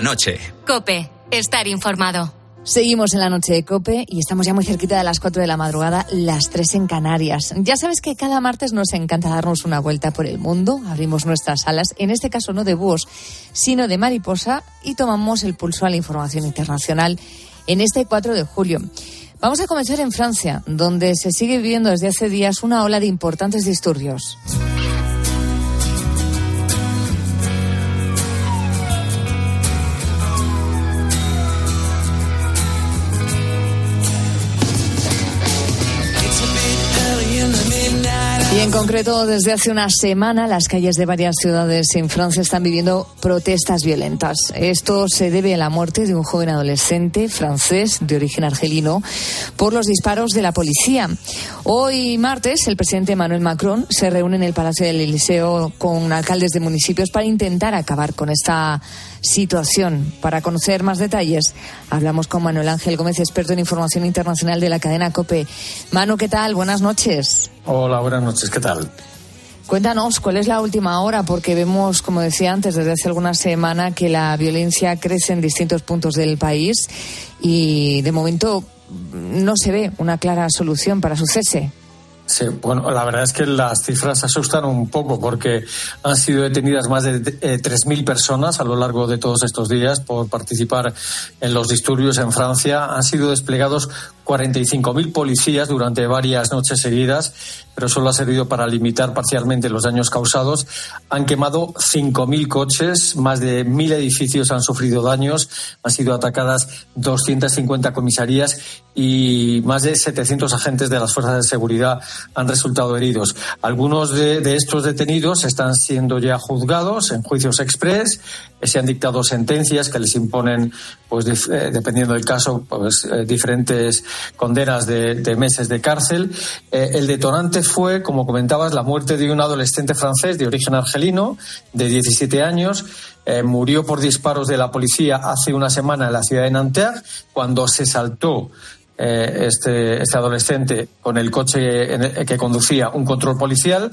Noche. Cope. Estar informado. Seguimos en la noche de Cope y estamos ya muy cerquita de las 4 de la madrugada, las 3 en Canarias. Ya sabes que cada martes nos encanta darnos una vuelta por el mundo, abrimos nuestras alas, en este caso no de búhos, sino de mariposa, y tomamos el pulso a la información internacional en este 4 de julio. Vamos a comenzar en Francia, donde se sigue viviendo desde hace días una ola de importantes disturbios. Concreto, desde hace una semana, las calles de varias ciudades en Francia están viviendo protestas violentas. Esto se debe a la muerte de un joven adolescente francés de origen argelino por los disparos de la policía. Hoy martes, el presidente Emmanuel Macron se reúne en el Palacio del Eliseo con alcaldes de municipios para intentar acabar con esta situación. Para conocer más detalles, hablamos con Manuel Ángel Gómez, experto en información internacional de la cadena COPE. Manu, ¿qué tal? Buenas noches. Hola, buenas noches, ¿qué tal? Cuéntanos, ¿cuál es la última hora? Porque vemos, como decía antes, desde hace alguna semana que la violencia crece en distintos puntos del país y de momento no se ve una clara solución para su cese. Sí, bueno, la verdad es que las cifras asustan un poco porque han sido detenidas más de eh, 3.000 personas a lo largo de todos estos días por participar en los disturbios en Francia. Han sido desplegados 45.000 policías durante varias noches seguidas, pero solo ha servido para limitar parcialmente los daños causados. Han quemado 5.000 coches, más de 1.000 edificios han sufrido daños, han sido atacadas 250 comisarías y más de 700 agentes de las fuerzas de seguridad han resultado heridos. Algunos de, de estos detenidos están siendo ya juzgados en juicios express. Se han dictado sentencias que les imponen, pues eh, dependiendo del caso, pues eh, diferentes condenas de, de meses de cárcel. Eh, el detonante fue, como comentabas, la muerte de un adolescente francés de origen argelino de 17 años. Eh, murió por disparos de la policía hace una semana en la ciudad de Nanterre cuando se saltó eh, este, este adolescente con el coche que conducía un control policial.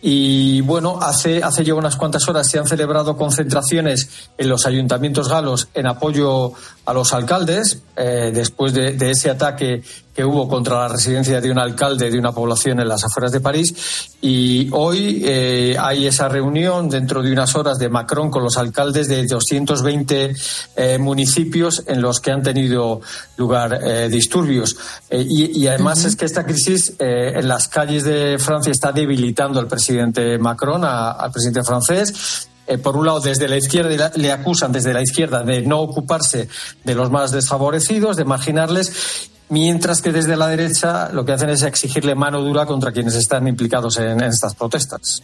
Y bueno, hace, hace ya unas cuantas horas se han celebrado concentraciones en los ayuntamientos galos en apoyo a los alcaldes, eh, después de, de ese ataque que hubo contra la residencia de un alcalde de una población en las afueras de París. Y hoy eh, hay esa reunión dentro de unas horas de Macron con los alcaldes de 220 eh, municipios en los que han tenido lugar eh, disturbios. Eh, y, y además es que esta crisis en las calles de Francia está debilitando al presidente Macron, a- al presidente francés. Eh, por un lado, desde la izquierda le acusan desde la izquierda de no ocuparse de los más desfavorecidos, de marginarles, mientras que desde la derecha lo que hacen es exigirle mano dura contra quienes están implicados en, en estas protestas.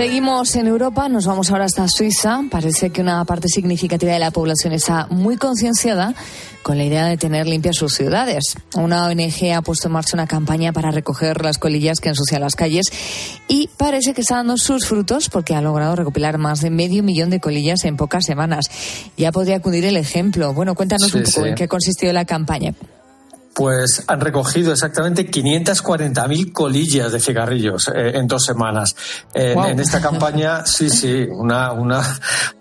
Seguimos en Europa, nos vamos ahora hasta Suiza. Parece que una parte significativa de la población está muy concienciada con la idea de tener limpias sus ciudades. Una ONG ha puesto en marcha una campaña para recoger las colillas que ensucian las calles y parece que está dando sus frutos porque ha logrado recopilar más de medio millón de colillas en pocas semanas. Ya podría acudir el ejemplo. Bueno, cuéntanos Sí, un poco sí. en qué consistió la campaña. Pues han recogido exactamente 540.000 colillas de cigarrillos eh, en dos semanas. En esta campaña, [LAUGHS] sí, sí, una, una,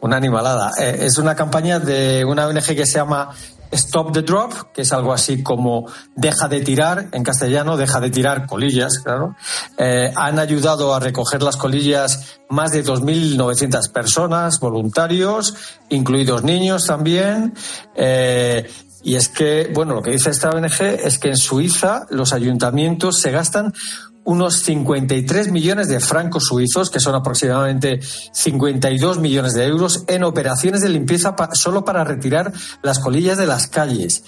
una animalada. Eh, es una campaña de una ONG que se llama Stop the Drop, que es algo así como deja de tirar, en castellano, deja de tirar colillas, claro. Eh, han ayudado a recoger las colillas más de 2.900 personas, voluntarios, incluidos niños también. Eh, y es que, bueno, lo que dice esta ONG es que en Suiza los ayuntamientos se gastan unos 53 millones de francos suizos, que son aproximadamente 52 millones de euros, en operaciones de limpieza solo para retirar las colillas de las calles.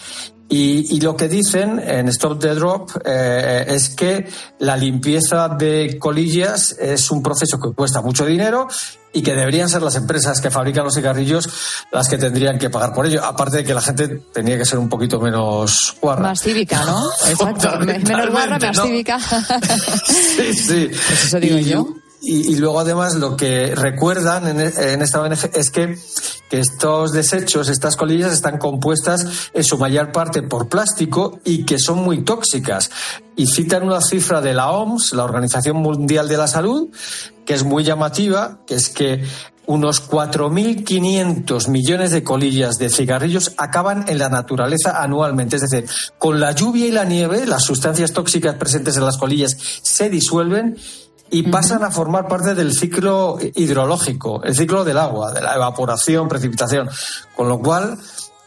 Y, y lo que dicen en Stop the Drop eh, es que la limpieza de colillas es un proceso que cuesta mucho dinero y que deberían ser las empresas que fabrican los cigarrillos las que tendrían que pagar por ello. Aparte de que la gente tenía que ser un poquito menos guarra. Más cívica, ¿no? [LAUGHS] Exacto. Me- Menos guarra, más ¿no? cívica. [LAUGHS] Sí, sí. Pues eso digo y, yo. Y, luego además lo que recuerdan en, en esta ONG es que, que estos desechos, estas colillas están compuestas en su mayor parte por plástico y que son muy tóxicas. Y citan una cifra de la OMS, la Organización Mundial de la Salud, que es muy llamativa, que es que unos 4.500 millones de colillas de cigarrillos acaban en la naturaleza anualmente. Es decir, con la lluvia y la nieve, las sustancias tóxicas presentes en las colillas se disuelven y pasan a formar parte del ciclo hidrológico, el ciclo del agua, de la evaporación, precipitación. Con lo cual.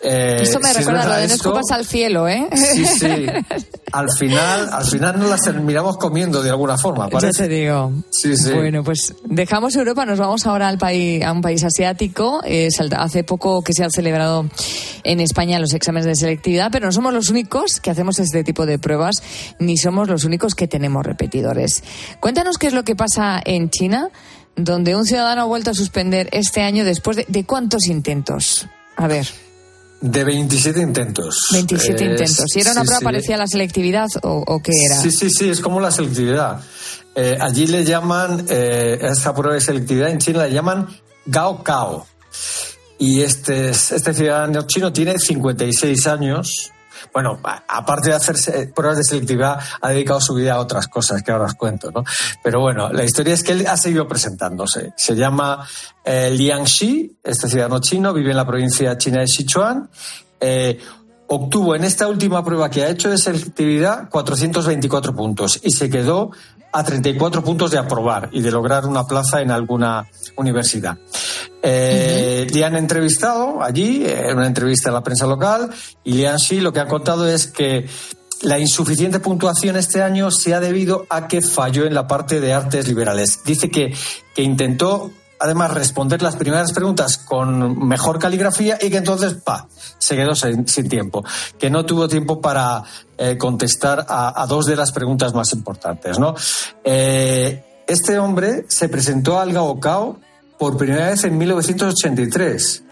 Eh, Esto me si recuerda lo de no escupas al cielo, ¿eh? Sí, sí. [LAUGHS] Al final, al final nos las terminamos comiendo de alguna forma. Ya parece. te digo. Sí, sí. Bueno, pues dejamos Europa, nos vamos ahora al país, a un país asiático. Hace poco que se han celebrado en España los exámenes de selectividad, pero no somos los únicos que hacemos este tipo de pruebas, ni somos los únicos que tenemos repetidores. Cuéntanos qué es lo que pasa en China, donde un ciudadano ha vuelto a suspender este año después de, de cuántos intentos. A ver, De 27 intentos. 27 Eh, intentos. ¿Y era una sí, prueba sí. parecida a la selectividad o, o qué era? Sí, sí, sí, es como la selectividad. Eh, allí le llaman, eh, esta prueba de selectividad en China la llaman Gao Cao. Y este, este ciudadano chino tiene 56 años, bueno, aparte de hacerse pruebas de selectividad, ha dedicado su vida a otras cosas que ahora os cuento, ¿no? Pero bueno, la historia es que él ha seguido presentándose. Se llama eh, Liang Shi, este ciudadano chino, vive en la provincia china de Sichuan. Eh, obtuvo en esta última prueba que ha hecho de selectividad 424 puntos y se quedó a 34 puntos de aprobar y de lograr una plaza en alguna universidad. Eh, Le han entrevistado allí, en una entrevista a la prensa local, y Lian Shi lo que ha contado es que la insuficiente puntuación este año se ha debido a que falló en la parte de artes liberales. Dice que, que intentó además responder las primeras preguntas con mejor caligrafía y que entonces, pa, se quedó sin, tiempo. Que no tuvo tiempo para eh, contestar a, a dos de las preguntas más importantes, ¿no? Eh, este hombre se presentó al Gaokao por primera vez en 1983.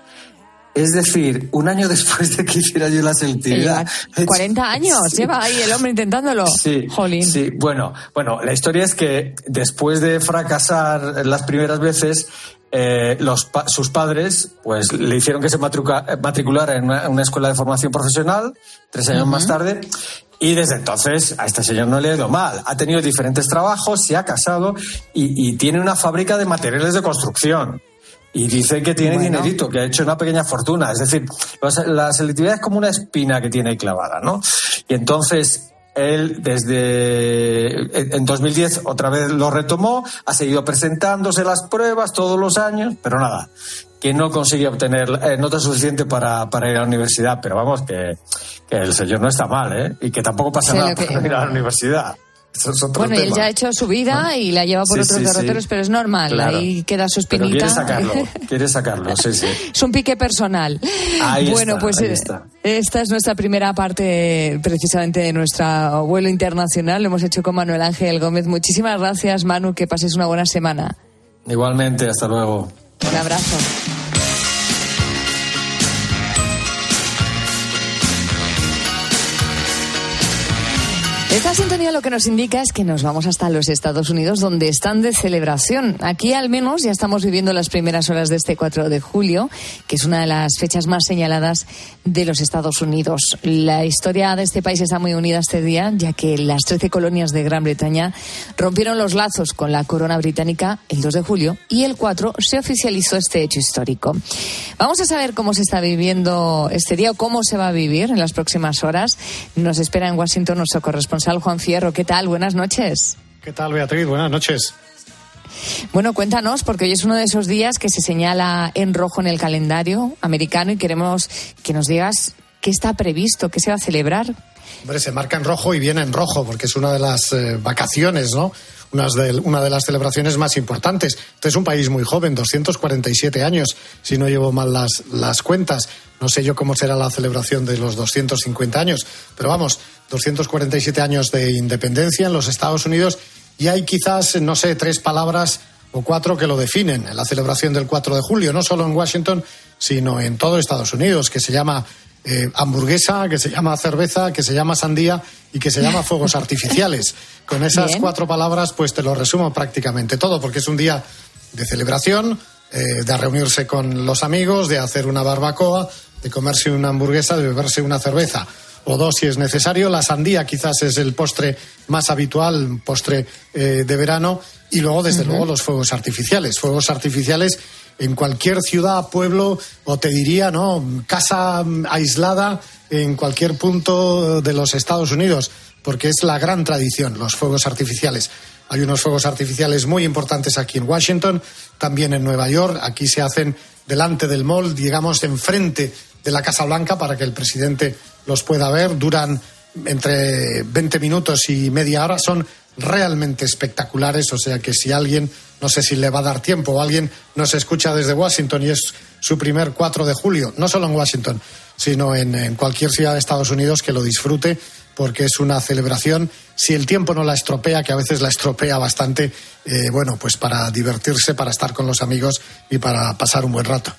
Es decir, un año después de que hiciera yo la selectividad. Lleva 40 años, [LAUGHS] lleva ahí el hombre intentándolo. Sí, sí. Bueno, bueno, la historia es que después de fracasar las primeras veces, eh, los pa- sus padres pues le hicieron que se eh, matriculara en una, una escuela de formación profesional tres años más tarde. Y desde entonces a este señor no le ha ido mal. Ha tenido diferentes trabajos, se ha casado y, y tiene una fábrica de materiales de construcción. Y dice que tiene Bueno. dinerito, que ha hecho una pequeña fortuna. Es decir, la selectividad es como una espina que tiene clavada, ¿no? Y entonces él desde en en 2010 otra vez lo retomó, ha seguido presentándose las pruebas todos los años, pero nada, que no consigue obtener eh, nota suficiente para, para ir a la universidad. Pero vamos, que, que el señor no está mal, ¿eh? Y que tampoco pasa nada [LAUGHS] que- no ir a la universidad. Eso es otro Bueno, y él ya ha hecho su vida y la lleva por Sí, otros sí, sí. derroteros, pero es normal, Claro. ahí queda su Pero espinita. quiere sacarlo, [LAUGHS] quiere sacarlo, sí, sí. es un pique personal. Ahí bueno, está, pues ahí eh, está. esta es nuestra primera parte precisamente de nuestro vuelo internacional. Lo hemos hecho con Manuel Ángel Gómez. Muchísimas gracias, Manu, que pases una buena semana. Igualmente, hasta luego. Un abrazo. Esta sintonía lo que nos indica es que nos vamos hasta los Estados Unidos, donde están de celebración. Aquí al menos ya estamos viviendo las primeras horas de este 4 de julio, que es una de las fechas más señaladas de los Estados Unidos. La historia de este país está muy unida este día, ya que las 13 colonias de Gran Bretaña rompieron los lazos con la corona británica el 2 de julio y el 4 se oficializó este hecho histórico. Vamos a saber cómo se está viviendo este día o cómo se va a vivir en las próximas horas. Nos espera en Washington nuestro corresponsal Juan Fierro. ¿Qué tal? Buenas noches. ¿Qué tal, Beatriz? Buenas noches. Bueno, cuéntanos, porque hoy es uno de esos días que se señala en rojo en el calendario americano y queremos que nos digas qué está previsto, qué se va a celebrar. Hombre, se marca en rojo y viene en rojo, porque es una de las eh, vacaciones, ¿no? De- una de las celebraciones más importantes. Este es un país muy joven, 247 años, si no llevo mal las, las cuentas. No sé yo cómo será la celebración de los 250 años, pero vamos, 247 años de independencia en los Estados Unidos y hay quizás, no sé, tres palabras o cuatro que lo definen en la celebración del 4 de julio, no solo en Washington, sino en todo Estados Unidos, que se llama eh, hamburguesa, que se llama cerveza, que se llama sandía y que se llama [LAUGHS] fuegos artificiales. Con esas Bien. cuatro palabras, pues te lo resumo prácticamente todo, porque es un día de celebración, eh, de reunirse con los amigos, de hacer una barbacoa, de comerse una hamburguesa, de beberse una cerveza o dos si es necesario. La sandía quizás es el postre más habitual, postre eh, de verano. Y luego, desde luego, los fuegos artificiales. Fuegos artificiales en cualquier ciudad, pueblo, o te diría, ¿no? Casa mm, aislada en cualquier punto de los Estados Unidos, porque es la gran tradición, los fuegos artificiales. Hay unos fuegos artificiales muy importantes aquí en Washington, también en Nueva York. Aquí se hacen delante del mall, digamos, enfrente de la Casa Blanca para que el presidente los pueda ver. Duran entre 20 minutos y media hora. Son realmente espectaculares, o sea que si alguien, no sé si le va a dar tiempo, o alguien nos escucha desde Washington y es su primer 4 de julio, no solo en Washington, sino en, cualquier ciudad de Estados Unidos, que lo disfrute, porque es una celebración, si el tiempo no la estropea, que a veces la estropea bastante, eh, bueno, pues para divertirse, para estar con los amigos y para pasar un buen rato.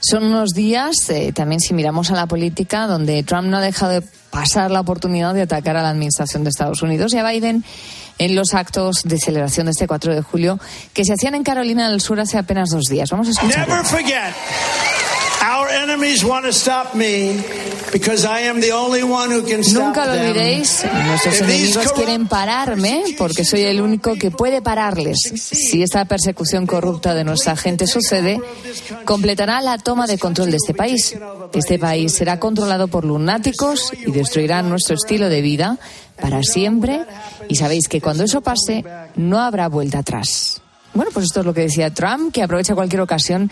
Son unos días, eh, también si miramos a la política, donde Trump no ha dejado de pasar la oportunidad de atacar a la administración de Estados Unidos y a Biden en los actos de celebración de este 4 de julio que se hacían en Carolina del Sur hace apenas dos días. Vamos a escuchar. Never forget Our enemies want to stop me because I am the only one who can stop Nunca lo olvidéis, nuestros enemigos quieren pararme porque soy el único que puede pararles. Si esta persecución corrupta de nuestra gente sucede, completará la toma de control de este país. Este país será controlado por lunáticos y destruirá nuestro estilo de vida para siempre. Y sabéis que cuando eso pase, no habrá vuelta atrás. Bueno, pues esto es lo que decía Trump, que aprovecha cualquier ocasión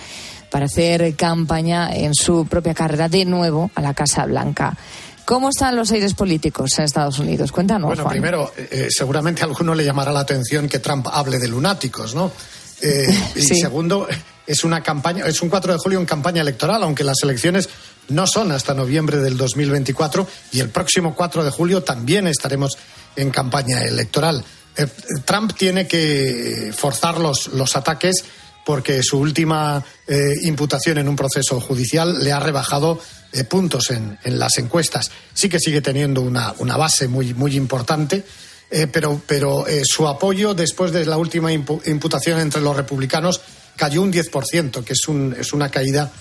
para hacer campaña en su propia carrera de nuevo a la Casa Blanca. ¿Cómo están los aires políticos en Estados Unidos? Cuéntanos, Bueno, Juan. primero, eh, seguramente a alguno le llamará la atención que Trump hable de lunáticos, ¿no? Eh, y segundo, es una campaña, es un 4 de julio en campaña electoral, aunque las elecciones no son hasta noviembre del 2024 y el próximo 4 de julio también estaremos en campaña electoral. Eh, Trump tiene que forzar los, los ataques porque su última eh, imputación en un proceso judicial le ha rebajado eh, puntos en, en las encuestas. Sí que sigue teniendo una, una base muy, muy importante, eh, pero, pero su apoyo después de la última impu- imputación entre los republicanos cayó un 10%, que es, un, es una caída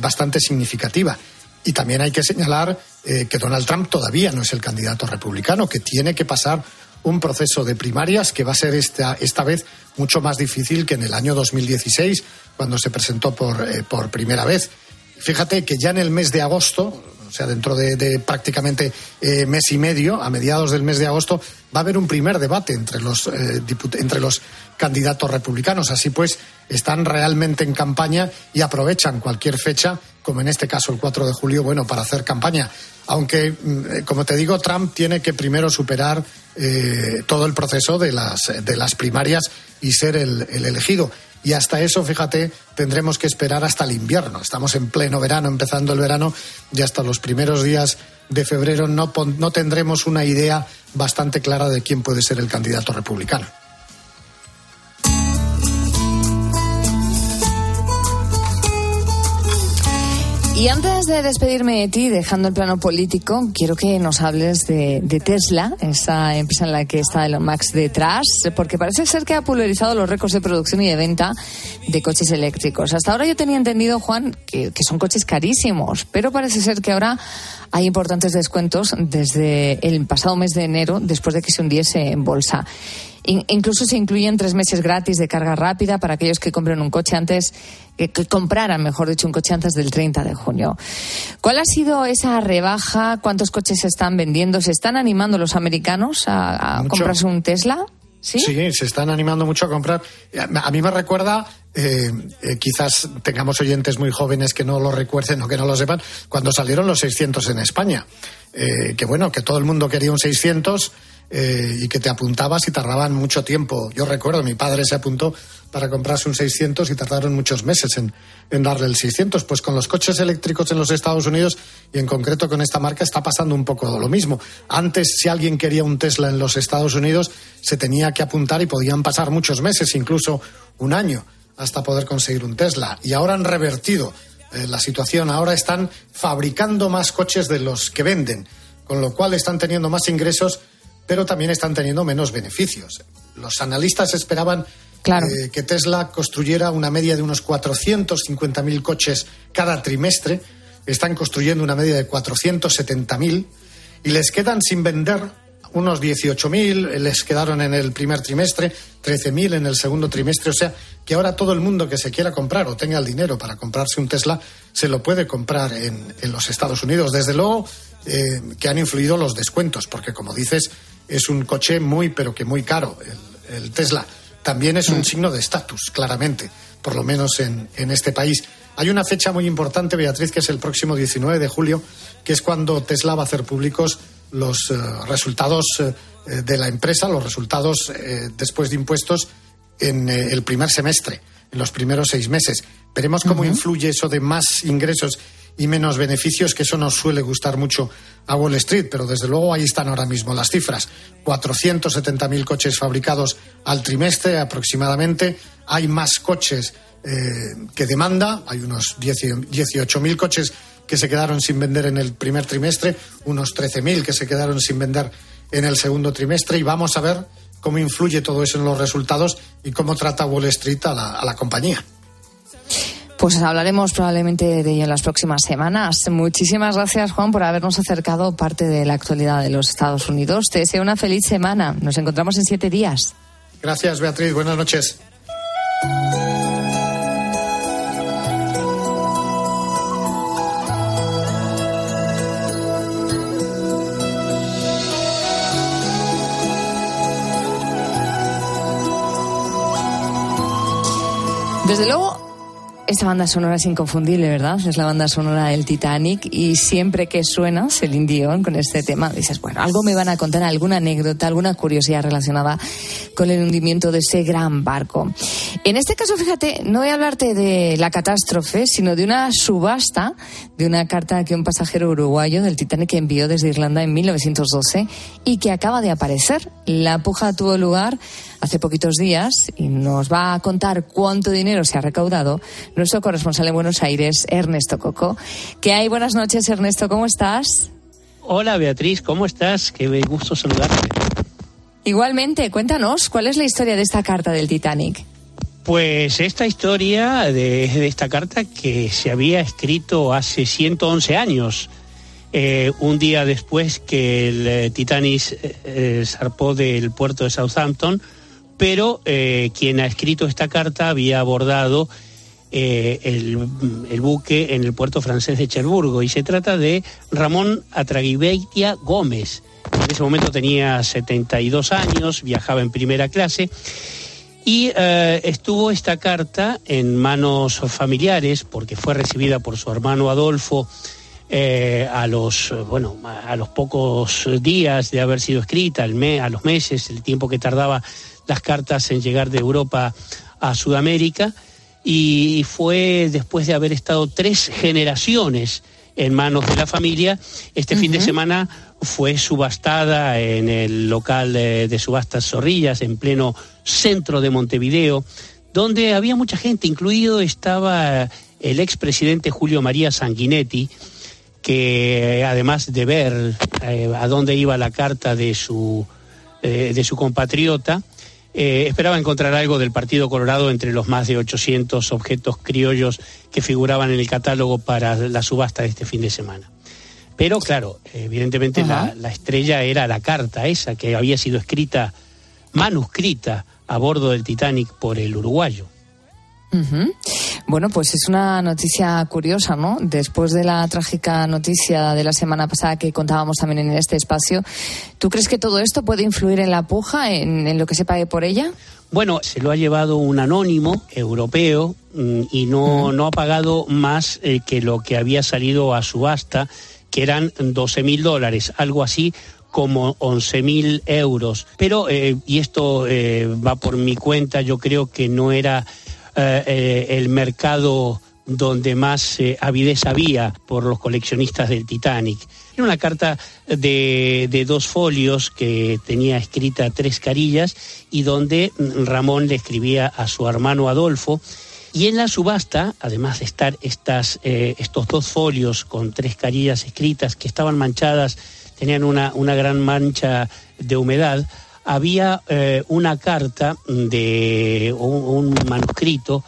bastante significativa. Y también hay que señalar que Donald Trump todavía no es el candidato republicano, que tiene que pasar un proceso de primarias que va a ser esta, esta vez mucho más difícil que en el año 2016, cuando se presentó por, eh, por primera vez. Fíjate que ya en el mes de agosto, o sea, dentro de, prácticamente eh, mes y medio, a mediados del mes de agosto, va a haber un primer debate entre los, eh, entre los candidatos republicanos. Así pues, están realmente en campaña y aprovechan cualquier fecha, como en este caso el 4 de julio, bueno, para hacer campaña. Aunque, mm, eh, como te digo, Trump tiene que primero superar eh, todo el proceso de las, de las primarias y ser el elegido. Y hasta eso, fíjate, tendremos que esperar hasta el invierno. Estamos en pleno verano, empezando el verano, y hasta los primeros días de febrero no, no tendremos una idea bastante clara de quién puede ser el candidato republicano. Y antes de despedirme de ti, dejando el plano político, quiero que nos hables de, Tesla, esa empresa en la que está Elon Musk detrás, porque parece ser que ha pulverizado los récords de producción y de venta de coches eléctricos. Hasta ahora yo tenía entendido, Juan, que son coches carísimos, pero parece ser que ahora hay importantes descuentos desde el pasado mes de enero, después de que se hundiese en bolsa. In- incluso se incluyen tres meses gratis de carga rápida para aquellos que compren un coche antes, que, que compraran, mejor dicho, un coche antes del 30 de junio. ¿Cuál ha sido esa rebaja? ¿Cuántos coches se están vendiendo? ¿Se están animando los americanos a, comprarse un Tesla? ¿Sí? se están animando mucho a comprar. A mí me recuerda, eh, eh, quizás tengamos oyentes muy jóvenes que no lo recuerden o que no lo sepan, cuando salieron los 600 en España. Eh, que bueno, que todo el mundo quería un 600 eh, y que te apuntabas y tardaban mucho tiempo. Yo recuerdo, mi padre se apuntó para comprarse un 600 y tardaron muchos meses en, darle el 600. Pues con los coches eléctricos en los Estados Unidos y en concreto con esta marca está pasando un poco lo mismo. Antes, si alguien quería un Tesla en los Estados Unidos, se tenía que apuntar y podían pasar muchos meses, incluso un año, hasta poder conseguir un Tesla. Y ahora han revertido eh, la situación. Ahora están fabricando más coches de los que venden, con lo cual están teniendo más ingresos, pero también están teniendo menos beneficios. Los analistas esperaban eh, que Tesla construyera una media de unos 450.000 coches cada trimestre. Están construyendo una media de 470.000 y les quedan sin vender unos 18.000, les quedaron en el primer trimestre, 13.000 en el segundo trimestre. O sea, que ahora todo el mundo que se quiera comprar o tenga el dinero para comprarse un Tesla se lo puede comprar en, en los Estados Unidos. Desde luego eh, que han influido los descuentos, porque como dices, es un coche muy, pero que muy caro, el, el Tesla. También es un signo de estatus, claramente, por lo menos en, en este país. Hay una fecha muy importante, Beatriz, que es el próximo 19 de julio, que es cuando Tesla va a hacer públicos los eh, resultados eh, de la empresa, los resultados eh, después de impuestos en eh, el primer semestre, en los primeros seis meses. Veremos cómo influye eso de más ingresos y menos beneficios, que eso nos suele gustar mucho a Wall Street, pero desde luego ahí están ahora mismo las cifras. 470.000 coches fabricados al trimestre aproximadamente. Hay más coches eh, que demanda, hay unos 10 18.000 coches que se quedaron sin vender en el primer trimestre, unos 13.000 que se quedaron sin vender en el segundo trimestre y vamos a ver cómo influye todo eso en los resultados y cómo trata Wall Street a la compañía. Pues hablaremos probablemente de ello en las próximas semanas. Muchísimas gracias, Juan, por habernos acercado parte de la actualidad de los Estados Unidos. Te deseo una feliz semana. Nos encontramos en siete días. Gracias, Beatriz. Buenas noches. Desde luego, esta banda sonora es inconfundible, ¿verdad? Es la banda sonora del Titanic y siempre que suena Celine Dion con este tema, dices, bueno, algo me van a contar, alguna anécdota, alguna curiosidad relacionada con el hundimiento de ese gran barco. En este caso, fíjate, no voy a hablarte de la catástrofe, sino de una subasta de una carta que un pasajero uruguayo del Titanic envió desde Irlanda en 1912 y que acaba de aparecer. La puja tuvo lugar hace poquitos días y nos va a contar cuánto dinero se ha recaudado nuestro corresponsal en Buenos Aires, Ernesto Coco. ¿Qué hay? Buenas noches, Ernesto, ¿cómo estás? Hola Beatriz, ¿cómo estás? Qué gusto saludarte. Igualmente, cuéntanos, ¿cuál es la historia de esta carta del Titanic? Pues esta historia de, de esta carta que se había escrito hace 111 años, eh, un día después que el eh, Titanic eh, zarpó del puerto de Southampton, pero quien ha escrito esta carta había abordado el, el buque en el puerto francés de Cherburgo y se trata de Ramón Atraguibeitia Gómez. En ese momento tenía 72 años, viajaba en primera clase y eh, estuvo esta carta en manos familiares porque fue recibida por su hermano Adolfo eh, a los bueno a los pocos días de haber sido escrita, el me- a los meses, el tiempo que tardaba las cartas en llegar de Europa a Sudamérica y fue después de haber estado tres generaciones en manos de la familia. Este fin de semana fue subastada en el local de, de subastas Zorrillas, en pleno centro de Montevideo, donde había mucha gente, incluido estaba el expresidente Julio María Sanguinetti, que además de ver eh, a dónde iba la carta de su, eh, de su compatriota, eh, esperaba encontrar algo del Partido Colorado entre los más de 800 objetos criollos que figuraban en el catálogo para la subasta de este fin de semana. Pero claro, evidentemente la, la estrella era la carta esa que había sido escrita, manuscrita a bordo del Titanic por el uruguayo. Bueno, pues es una noticia curiosa, ¿no? Después de la trágica noticia de la semana pasada que contábamos también en este espacio, ¿tú crees que todo esto puede influir en la puja, en, en lo que se pague por ella? Bueno, se lo ha llevado un anónimo europeo mm, y no, no ha pagado más eh, que lo que había salido a subasta, que eran 12 mil dólares, algo así como 11 mil euros. Pero, eh, y esto eh, va por mi cuenta, yo creo que no era eh, el mercado donde más avidez había por los coleccionistas del Titanic. Era una carta de, dos folios que tenía escrita tres carillas y donde Ramón le escribía a su hermano Adolfo. Y en la subasta, además de estar estos dos folios con tres carillas escritas que estaban manchadas, tenían una, una gran mancha de humedad, había eh, una carta de un, un manuscrito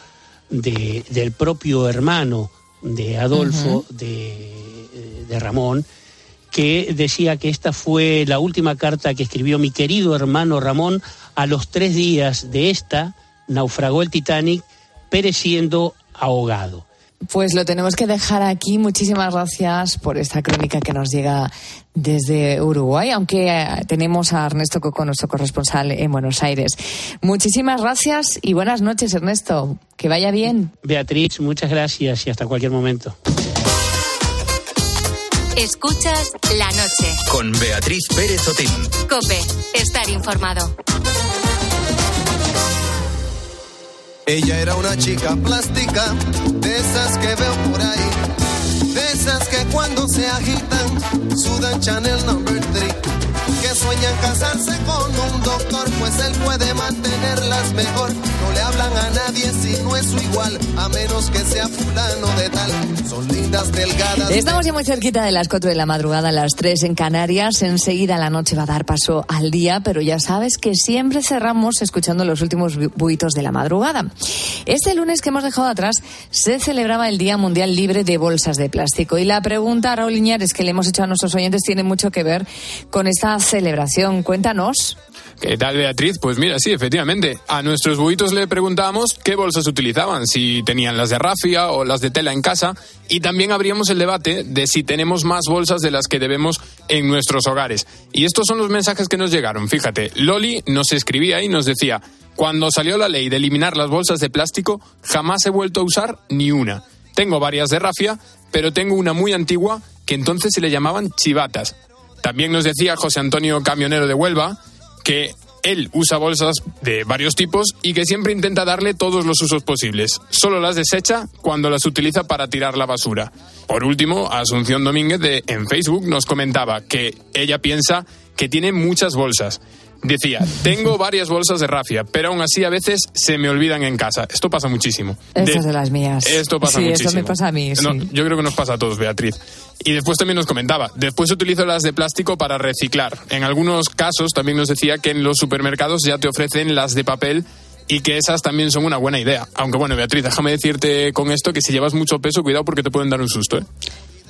de, del propio hermano de Adolfo, de, de Ramón, que decía que esta fue la última carta que escribió mi querido hermano Ramón. A los tres días de esta, naufragó el Titanic, pereciendo ahogado. Pues lo tenemos que dejar aquí. Muchísimas gracias por esta crónica que nos llega desde Uruguay, aunque eh, tenemos a Ernesto Coco, nuestro corresponsal en Buenos Aires. Muchísimas gracias y buenas noches, Ernesto. Que vaya bien. Beatriz, muchas gracias y hasta cualquier momento. Escuchas la noche. Con Beatriz Pérez Otín. Cope, estar informado. Ella era una chica plástica, de esas que veo por ahí, esas que cuando se agitan sudan Chanel Number 3, sueñan casarse con un doctor, pues él puede mantenerlas mejor. No le hablan a nadie si no es su igual, a menos que sea fulano de tal. Son lindas, delgadas. Estamos ya muy cerquita de las 4 de la madrugada, las 3 en Canarias. Enseguida la noche va a dar paso al día, pero ya sabes que siempre cerramos escuchando los últimos bu- buitos de la madrugada. Este lunes que hemos dejado atrás se celebraba el Día Mundial Libre de Bolsas de Plástico. Y la pregunta, Raúl Iñares, que le hemos hecho a nuestros oyentes tiene mucho que ver con esta celebración. Cuéntanos. ¿Qué tal, Beatriz? Pues mira, sí, efectivamente. A nuestros buitos le preguntábamos qué bolsas utilizaban, si tenían las de rafia o las de tela en casa, y también abríamos el debate de si tenemos más bolsas de las que debemos en nuestros hogares. Y estos son los mensajes que nos llegaron. Fíjate, Loli nos escribía y nos decía, cuando salió la ley de eliminar las bolsas de plástico, jamás he vuelto a usar ni una. Tengo varias de rafia, pero tengo una muy antigua que entonces se le llamaban chivatas. También nos decía José Antonio Camionero de Huelva que él usa bolsas de varios tipos y que siempre intenta darle todos los usos posibles. Solo las desecha cuando las utiliza para tirar la basura. Por último, Asunción Domínguez de, en Facebook nos comentaba que ella piensa que tiene muchas bolsas. Decía, tengo varias bolsas de rafia, pero aún así a veces se me olvidan en casa. Esto pasa muchísimo. Estas De- de las mías. Esto pasa sí, muchísimo. esto me pasa a mí. No, yo creo que nos pasa a todos, Beatriz. Y después también nos comentaba, después utilizo las de plástico para reciclar. En algunos casos también nos decía que en los supermercados ya te ofrecen las de papel y que esas también son una buena idea. Aunque bueno, Beatriz, déjame decirte con esto que si llevas mucho peso, cuidado porque te pueden dar un susto, ¿eh?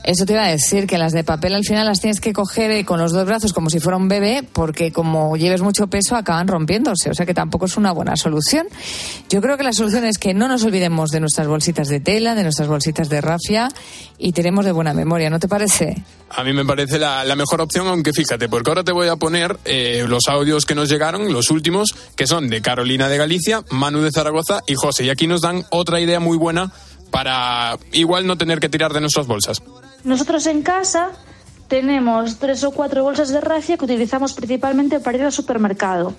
Eso te iba a decir, que las de papel al final las tienes que coger eh, con los dos brazos como si fuera un bebé, porque como lleves mucho peso acaban rompiéndose, o sea que tampoco es una buena solución. Yo creo que la solución es que no nos olvidemos de nuestras bolsitas de tela, de nuestras bolsitas de rafia y tenemos de buena memoria, ¿no te parece? A mí me parece la, la mejor opción, aunque fíjate, porque ahora te voy a poner eh, los audios que nos llegaron, los últimos, que son de Carolina de Galicia, Manu de Zaragoza y José. Y aquí nos dan otra idea muy buena para igual no tener que tirar de nuestras bolsas. Nosotros en casa tenemos tres o cuatro bolsas de rafia que utilizamos principalmente para ir al supermercado.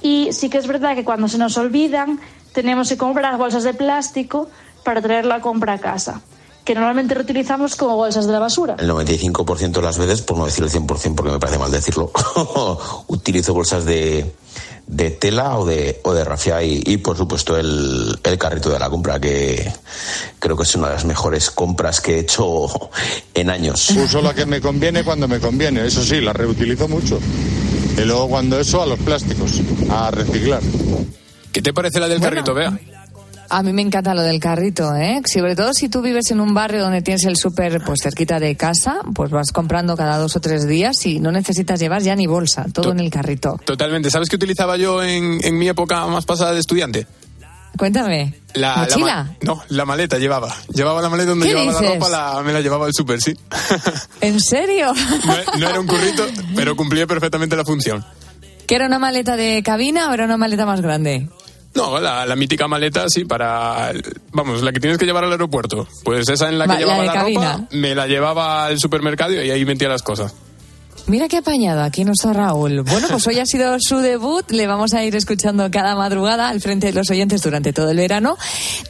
Y sí que es verdad que cuando se nos olvidan, tenemos que comprar bolsas de plástico para traer la compra a casa, que normalmente reutilizamos como bolsas de la basura. El 95% de las veces, por no decir el 100% porque me parece mal decirlo, [LAUGHS] utilizo bolsas de, de tela o de, o de rafia y, y, por supuesto el, el carrito de la compra, que creo que es una de las mejores compras que he hecho en años. Uso la que me conviene cuando me conviene, eso sí, la reutilizo mucho. Y luego cuando eso a los plásticos, a reciclar. ¿Qué te parece la del carrito, Bea? A mí me encanta lo del carrito, ¿eh? Sobre todo si tú vives en un barrio donde tienes el súper pues cerquita de casa, pues vas comprando cada dos o tres días y no necesitas llevar ya ni bolsa, todo en el carrito. Totalmente. ¿Sabes qué utilizaba yo en, en mi época más pasada de estudiante? Cuéntame. La, la ¿Mochila? no, la maleta llevaba. Llevaba la maleta donde ¿Qué llevaba la ropa, la- me la llevaba al súper, sí. [LAUGHS] ¿En serio? No, no era un currito, pero cumplía perfectamente la función. ¿Que era una maleta de cabina o era una maleta más grande? No, la, la mítica maleta, sí, para. Vamos, la que tienes que llevar al aeropuerto. Pues esa en la que Va, llevaba la, ropa, me la llevaba al supermercado y ahí metía las cosas. Mira qué apañado aquí nuestro Raúl. Bueno, pues hoy ha sido su debut. Le vamos a ir escuchando cada madrugada al frente de los oyentes durante todo el verano.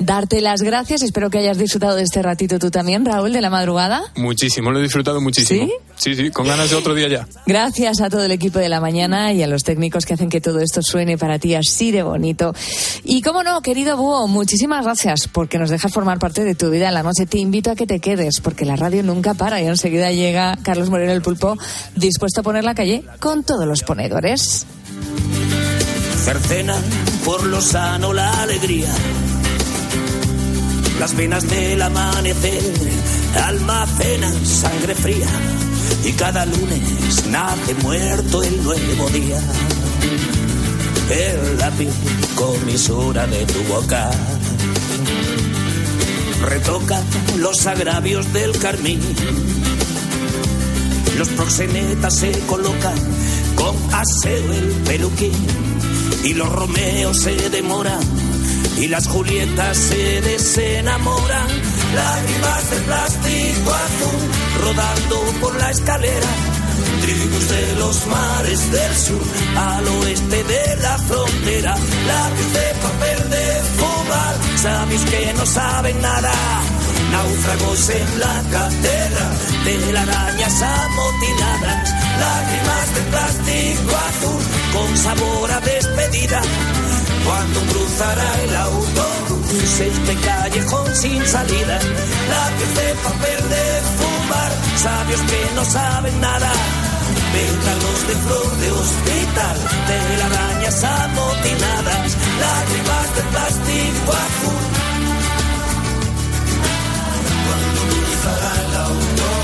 Darte las gracias. Espero que hayas disfrutado de este ratito tú también, Raúl, de la madrugada. Muchísimo, lo he disfrutado muchísimo. ¿Sí? Sí, sí, con ganas de otro día ya. Gracias a todo el equipo de la mañana y a los técnicos que hacen que todo esto suene para ti así de bonito. Y cómo no, querido Búho, muchísimas gracias porque nos dejas formar parte de tu vida en la noche. Te invito a que te quedes porque la radio nunca para y enseguida llega Carlos Moreno el Pulpo dispuesto a poner la calle con todos los ponedores. cercenan por lo sano la alegría. Las venas del amanecer almacenan sangre fría y cada lunes nace muerto el nuevo día. El lápiz comisura de tu boca retoca los agravios del carmín. Los proxenetas se colocan con aseo el peluquín y los Romeos se demoran y las Julietas se desenamoran. Lágrimas de plástico azul rodando por la escalera. Tribus de los mares del sur al oeste de la frontera. Lápiz de papel de fubal, sabéis que no saben nada. Náufragos en la cartera, telarañas amotinadas, lágrimas de plástico azul con sabor a despedida. Cuando cruzará el autobús este callejón sin salida, lápiz de papel de fumar, sabios que no saben nada. Pétalos de flor de hospital, telarañas amotinadas, lágrimas de plástico azul Oh.